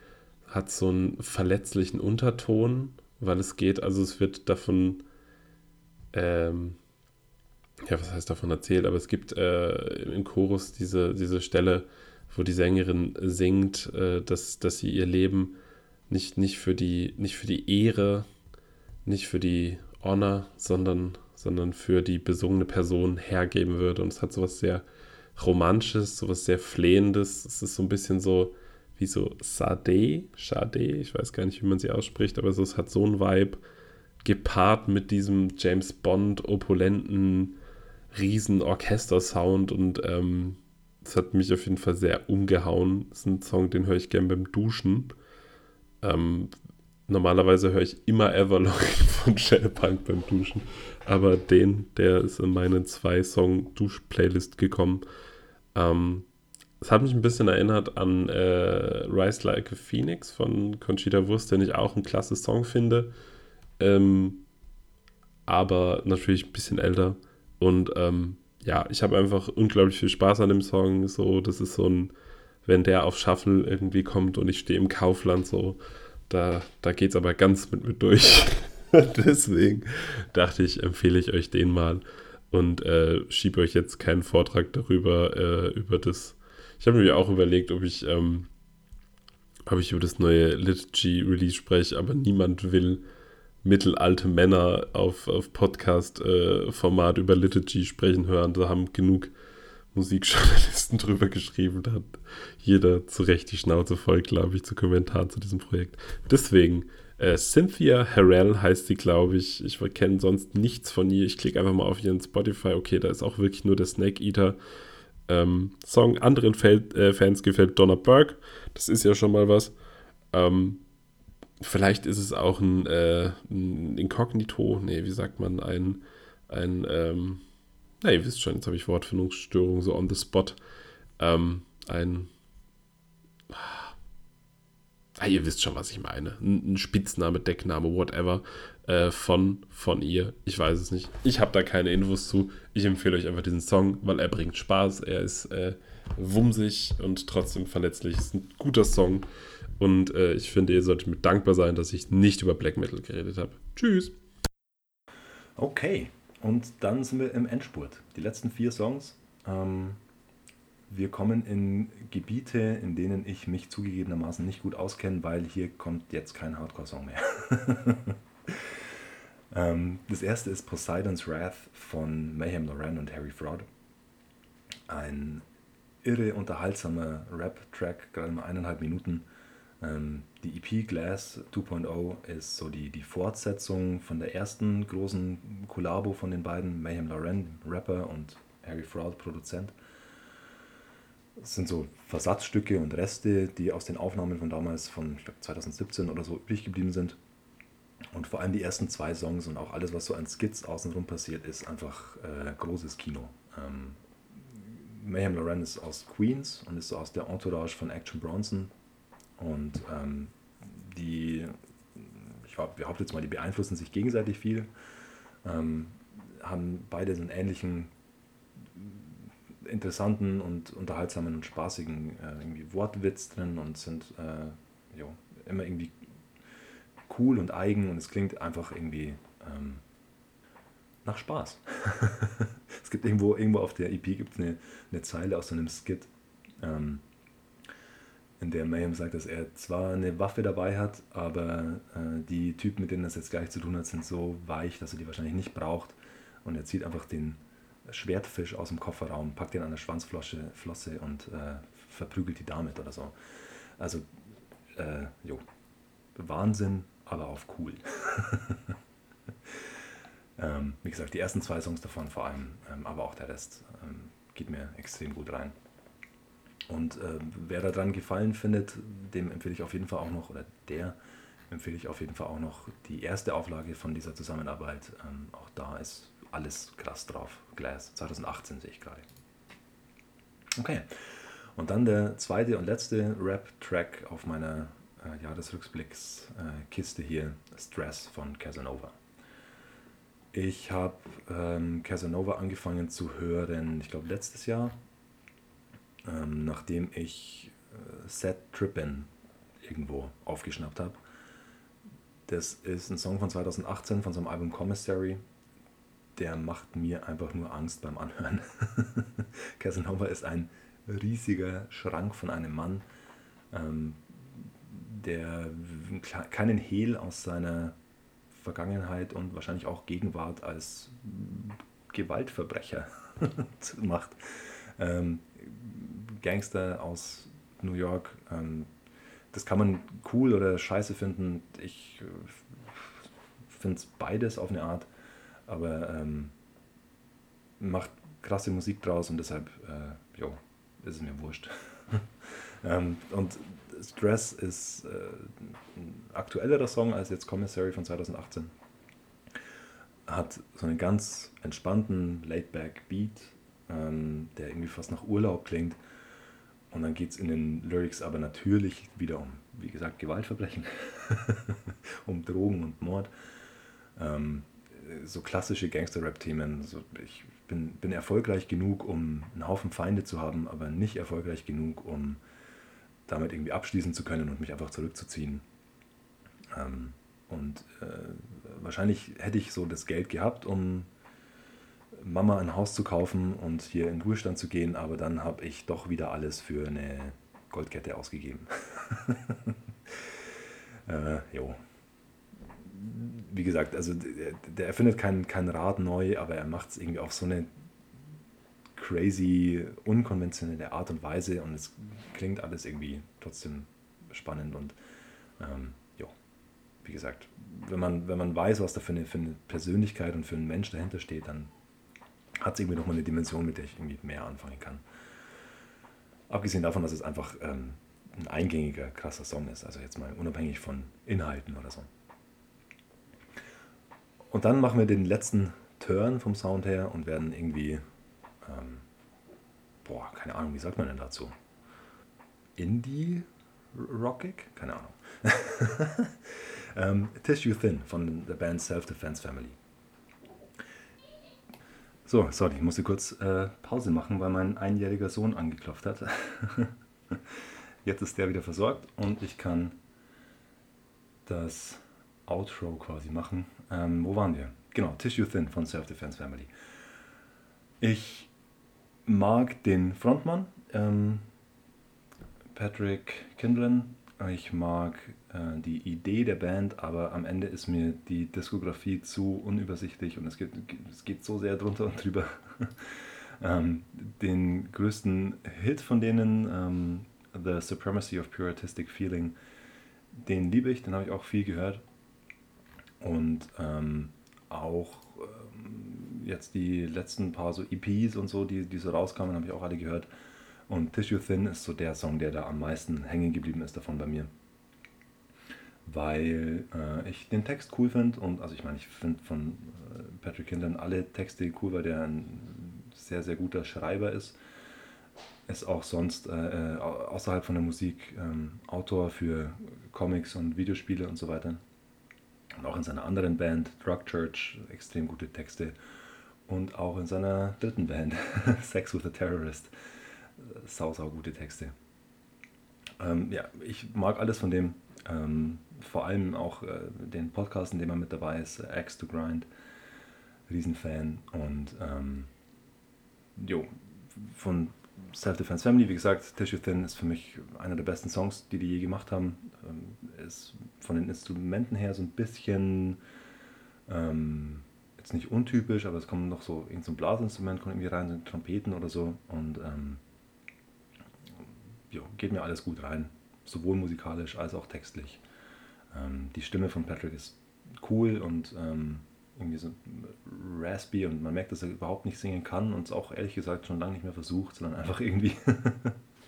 hat so einen verletzlichen Unterton, weil es geht, also es wird davon, ähm, ja, was heißt davon erzählt, aber es gibt äh, im Chorus diese, diese Stelle, wo die Sängerin singt, äh, dass, dass sie ihr Leben nicht, nicht, für die, nicht für die Ehre, nicht für die Honor, sondern, sondern für die besungene Person hergeben würde. Und es hat sowas sehr Romantisches, sowas sehr Flehendes. Es ist so ein bisschen so wie so Sade, Sade, ich weiß gar nicht, wie man sie ausspricht, aber es hat so ein Vibe gepaart mit diesem James Bond opulenten riesen Orchester-Sound und ähm, das hat mich auf jeden Fall sehr umgehauen. Das ist ein Song, den höre ich gern beim Duschen. Ähm, normalerweise höre ich immer Everlong von Shellpunk beim Duschen, aber den, der ist in meine zwei Song Dusch-Playlist gekommen. Ähm, es hat mich ein bisschen erinnert an äh, Rise Like a Phoenix von Conchita Wurst, den ich auch ein klasse Song finde. Ähm, aber natürlich ein bisschen älter. Und ähm, ja, ich habe einfach unglaublich viel Spaß an dem Song. So, das ist so ein, wenn der auf Shuffle irgendwie kommt und ich stehe im Kaufland, so, da, da geht es aber ganz mit mir durch. Deswegen dachte ich, empfehle ich euch den mal und äh, schiebe euch jetzt keinen Vortrag darüber, äh, über das. Ich habe mir auch überlegt, ob ich, ähm, ob ich über das neue Liturgy-Release spreche, aber niemand will mittelalte Männer auf, auf Podcast-Format äh, über Liturgy sprechen hören. Da haben genug Musikjournalisten drüber geschrieben. Da hat jeder zu Recht die Schnauze voll, glaube ich, zu Kommentaren zu diesem Projekt. Deswegen, äh, Cynthia Harrell heißt sie, glaube ich. Ich kenne sonst nichts von ihr. Ich klicke einfach mal auf ihren Spotify. Okay, da ist auch wirklich nur der Snake Eater. Ähm, Song anderen Fel äh, Fans gefällt Donna Burke. Das ist ja schon mal was. Ähm, Vielleicht ist es auch ein, äh, ein Inkognito, nee, wie sagt man, ein, ein ähm, na, ihr wisst schon, jetzt habe ich Wortfindungsstörung so on the spot. Ähm, ein, ah, ihr wisst schon, was ich meine. Ein, Spitzname, Deckname, whatever äh, von, von ihr. Ich weiß es nicht. Ich habe da keine Infos zu. Ich empfehle euch einfach diesen Song, weil er bringt Spaß. Er ist äh, wumsig und trotzdem verletzlich. Es ist ein guter Song. Und äh, ich finde, ihr solltet mir dankbar sein, dass ich nicht über Black Metal geredet habe. Tschüss. Okay, und dann sind wir im Endspurt. Die letzten vier Songs. Ähm, wir kommen in Gebiete, in denen ich mich zugegebenermaßen nicht gut auskenne, weil hier kommt jetzt kein Hardcore-Song mehr. ähm, das erste ist Poseidon's Wrath von Mayhem Loren und Harry Fraud. Ein irre unterhaltsamer Rap-Track, gerade mal eineinhalb Minuten die EP Glass 2.0 ist so die, die Fortsetzung von der ersten großen Kollabo von den beiden, Mayhem Lauren, Rapper und Harry Fraud, Produzent. Es sind so Versatzstücke und Reste, die aus den Aufnahmen von damals, von glaub, 2017 oder so übrig geblieben sind. Und vor allem die ersten zwei Songs und auch alles, was so an Skits außenrum passiert, ist einfach äh, großes Kino. Ähm, Mayhem Lauren ist aus Queens und ist so aus der Entourage von Action Bronson, und ähm, die, ich behaupte jetzt mal, die beeinflussen sich gegenseitig viel, ähm, haben beide so einen ähnlichen interessanten und unterhaltsamen und spaßigen äh, irgendwie Wortwitz drin und sind äh, jo, immer irgendwie cool und eigen und es klingt einfach irgendwie ähm, nach Spaß. es gibt irgendwo, irgendwo auf der EP gibt eine, eine Zeile aus so einem Skit. Ähm, in der Mayhem sagt, dass er zwar eine Waffe dabei hat, aber äh, die Typen, mit denen das jetzt gleich zu tun hat, sind so weich, dass er die wahrscheinlich nicht braucht. Und er zieht einfach den Schwertfisch aus dem Kofferraum, packt ihn an der Schwanzflosse Flosse und äh, verprügelt die damit oder so. Also, äh, jo, Wahnsinn, aber auf cool. ähm, wie gesagt, die ersten zwei Songs davon vor allem, ähm, aber auch der Rest ähm, geht mir extrem gut rein. Und äh, wer daran gefallen findet, dem empfehle ich auf jeden Fall auch noch, oder der empfehle ich auf jeden Fall auch noch die erste Auflage von dieser Zusammenarbeit. Ähm, auch da ist alles krass drauf. Glass 2018 sehe ich gerade. Okay. Und dann der zweite und letzte Rap-Track auf meiner äh, Jahresrückblicks-Kiste äh, hier, Stress von Casanova. Ich habe ähm, Casanova angefangen zu hören, ich glaube letztes Jahr, ähm, nachdem ich äh, Set Trippin irgendwo aufgeschnappt habe. Das ist ein Song von 2018 von seinem Album Commissary. Der macht mir einfach nur Angst beim Anhören. Casanova ist ein riesiger Schrank von einem Mann, ähm, der keinen Hehl aus seiner Vergangenheit und wahrscheinlich auch Gegenwart als Gewaltverbrecher macht. Ähm, Gangster aus New York, ähm, das kann man cool oder scheiße finden. Ich äh, finde es beides auf eine Art, aber ähm, macht krasse Musik draus und deshalb, äh, jo, ist es mir wurscht. ähm, und Stress ist äh, ein aktuellerer Song als jetzt Commissary von 2018. Hat so einen ganz entspannten, laid-back Beat, ähm, der irgendwie fast nach Urlaub klingt. Und dann geht es in den Lyrics aber natürlich wieder um, wie gesagt, Gewaltverbrechen, um Drogen und Mord. Ähm, so klassische Gangster-Rap-Themen. So, ich bin, bin erfolgreich genug, um einen Haufen Feinde zu haben, aber nicht erfolgreich genug, um damit irgendwie abschließen zu können und mich einfach zurückzuziehen. Ähm, und äh, wahrscheinlich hätte ich so das Geld gehabt, um Mama ein Haus zu kaufen und hier in Ruhestand zu gehen, aber dann habe ich doch wieder alles für eine Goldkette ausgegeben. äh, jo. Wie gesagt, also der, der erfindet kein, kein Rad neu, aber er macht es irgendwie auf so eine crazy, unkonventionelle Art und Weise und es klingt alles irgendwie trotzdem spannend und ähm, jo, wie gesagt, wenn man, wenn man weiß, was da für eine, für eine Persönlichkeit und für einen Mensch dahinter steht, dann hat es irgendwie nochmal eine Dimension, mit der ich irgendwie mehr anfangen kann. Abgesehen davon, dass es einfach ähm, ein eingängiger, krasser Song ist, also jetzt mal unabhängig von Inhalten oder so. Und dann machen wir den letzten Turn vom Sound her und werden irgendwie, ähm, boah, keine Ahnung, wie sagt man denn dazu? Indie-Rockig? Keine Ahnung. ähm, Tissue Thin von der Band Self-Defense Family. So, sorry, ich musste kurz äh, Pause machen, weil mein einjähriger Sohn angeklopft hat. Jetzt ist der wieder versorgt und ich kann das Outro quasi machen. Ähm, wo waren wir? Genau, Tissue Thin von Self-Defense Family. Ich mag den Frontmann, ähm, Patrick Kindlen. Ich mag äh, die Idee der Band, aber am Ende ist mir die Diskografie zu unübersichtlich und es geht, es geht so sehr drunter und drüber. ähm, den größten Hit von denen, ähm, The Supremacy of Pure Artistic Feeling, den liebe ich, den habe ich auch viel gehört. Und ähm, auch ähm, jetzt die letzten paar so EPs und so, die, die so rauskamen, habe ich auch alle gehört. Und Tissue Thin ist so der Song, der da am meisten hängen geblieben ist davon bei mir weil äh, ich den Text cool finde und also ich meine, ich finde von äh, Patrick Hindern alle Texte cool, weil der ein sehr, sehr guter Schreiber ist. Ist auch sonst äh, äh außerhalb von der Musik ähm, Autor für Comics und Videospiele und so weiter. Und auch in seiner anderen Band, Drug Church, extrem gute Texte. Und auch in seiner dritten Band, Sex with a Terrorist, sau, sau gute Texte. Ähm, ja, ich mag alles von dem. Ähm, vor allem auch äh, den Podcast, in dem er mit dabei ist, äh, Axe to Grind. Riesenfan. Und ähm, jo, von Self-Defense Family, wie gesagt, Tissue Thin ist für mich einer der besten Songs, die die je gemacht haben. Ähm, ist von den Instrumenten her so ein bisschen, ähm, jetzt nicht untypisch, aber es kommt noch so irgendein so Blasinstrument kommt irgendwie rein, so Trompeten oder so. Und ähm, jo, geht mir alles gut rein, sowohl musikalisch als auch textlich. Ähm, die Stimme von Patrick ist cool und ähm, irgendwie so raspy und man merkt, dass er überhaupt nicht singen kann und es auch ehrlich gesagt schon lange nicht mehr versucht, sondern einfach irgendwie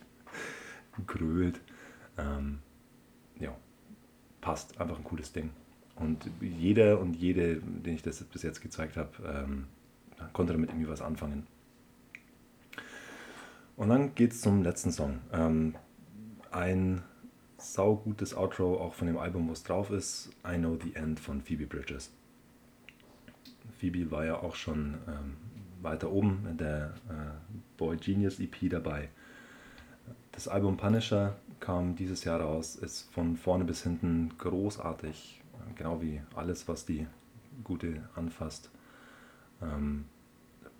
grölt. Ähm, ja, passt, einfach ein cooles Ding. Und jeder und jede, den ich das bis jetzt gezeigt habe, ähm, konnte damit irgendwie was anfangen. Und dann geht es zum letzten Song. Ähm, ein saugutes Outro, auch von dem Album, wo es drauf ist. I Know the End von Phoebe Bridges. Phoebe war ja auch schon ähm, weiter oben in der äh, Boy Genius EP dabei. Das Album Punisher kam dieses Jahr raus, ist von vorne bis hinten großartig, genau wie alles, was die Gute anfasst. Ähm,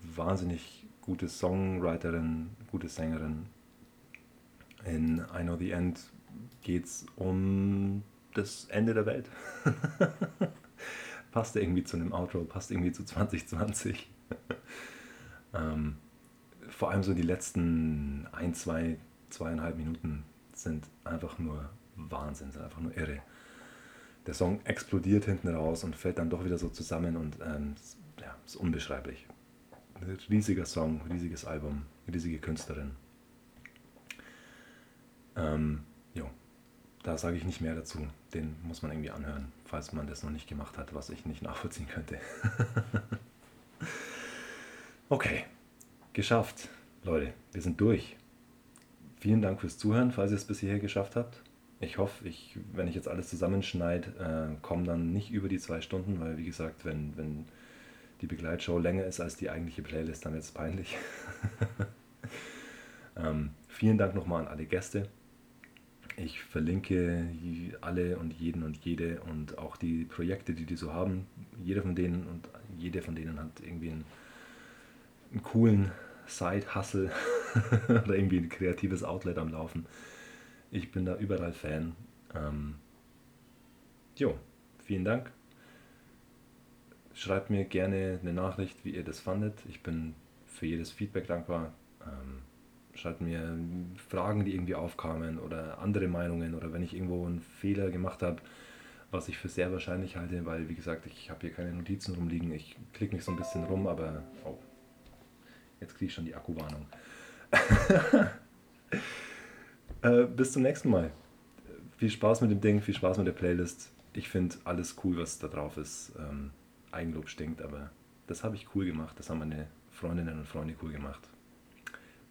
wahnsinnig gute Songwriterin, gute Sängerin. In I Know the End geht es um das Ende der Welt. passt irgendwie zu einem Outro, passt irgendwie zu 2020. ähm, vor allem so die letzten ein, zwei, zweieinhalb Minuten sind einfach nur Wahnsinn, sind einfach nur irre. Der Song explodiert hinten raus und fällt dann doch wieder so zusammen und ähm, ja, ist unbeschreiblich. Riesiger Song, riesiges Album, riesige Künstlerin. Ähm, jo, da sage ich nicht mehr dazu. Den muss man irgendwie anhören, falls man das noch nicht gemacht hat, was ich nicht nachvollziehen könnte. okay, geschafft, Leute. Wir sind durch. Vielen Dank fürs Zuhören, falls ihr es bis hierher geschafft habt. Ich hoffe, ich, wenn ich jetzt alles zusammenschneide, äh, kommen dann nicht über die zwei Stunden, weil wie gesagt, wenn, wenn die Begleitshow länger ist als die eigentliche Playlist, dann wird es peinlich. ähm, vielen Dank nochmal an alle Gäste. Ich verlinke alle und jeden und jede und auch die Projekte, die die so haben. Jeder von denen und jede von denen hat irgendwie einen, einen coolen Side-Hustle oder irgendwie ein kreatives Outlet am Laufen. Ich bin da überall Fan. Ähm, jo, vielen Dank. Schreibt mir gerne eine Nachricht, wie ihr das fandet. Ich bin für jedes Feedback dankbar. Ähm, schreibt mir Fragen, die irgendwie aufkamen oder andere Meinungen oder wenn ich irgendwo einen Fehler gemacht habe, was ich für sehr wahrscheinlich halte, weil wie gesagt, ich habe hier keine Notizen rumliegen. Ich klicke mich so ein bisschen rum, aber oh, jetzt kriege ich schon die Akkuwarnung. äh, bis zum nächsten Mal. Viel Spaß mit dem Ding, viel Spaß mit der Playlist. Ich finde alles cool, was da drauf ist. Ähm, Eigenlob stinkt, aber das habe ich cool gemacht. Das haben meine Freundinnen und Freunde cool gemacht.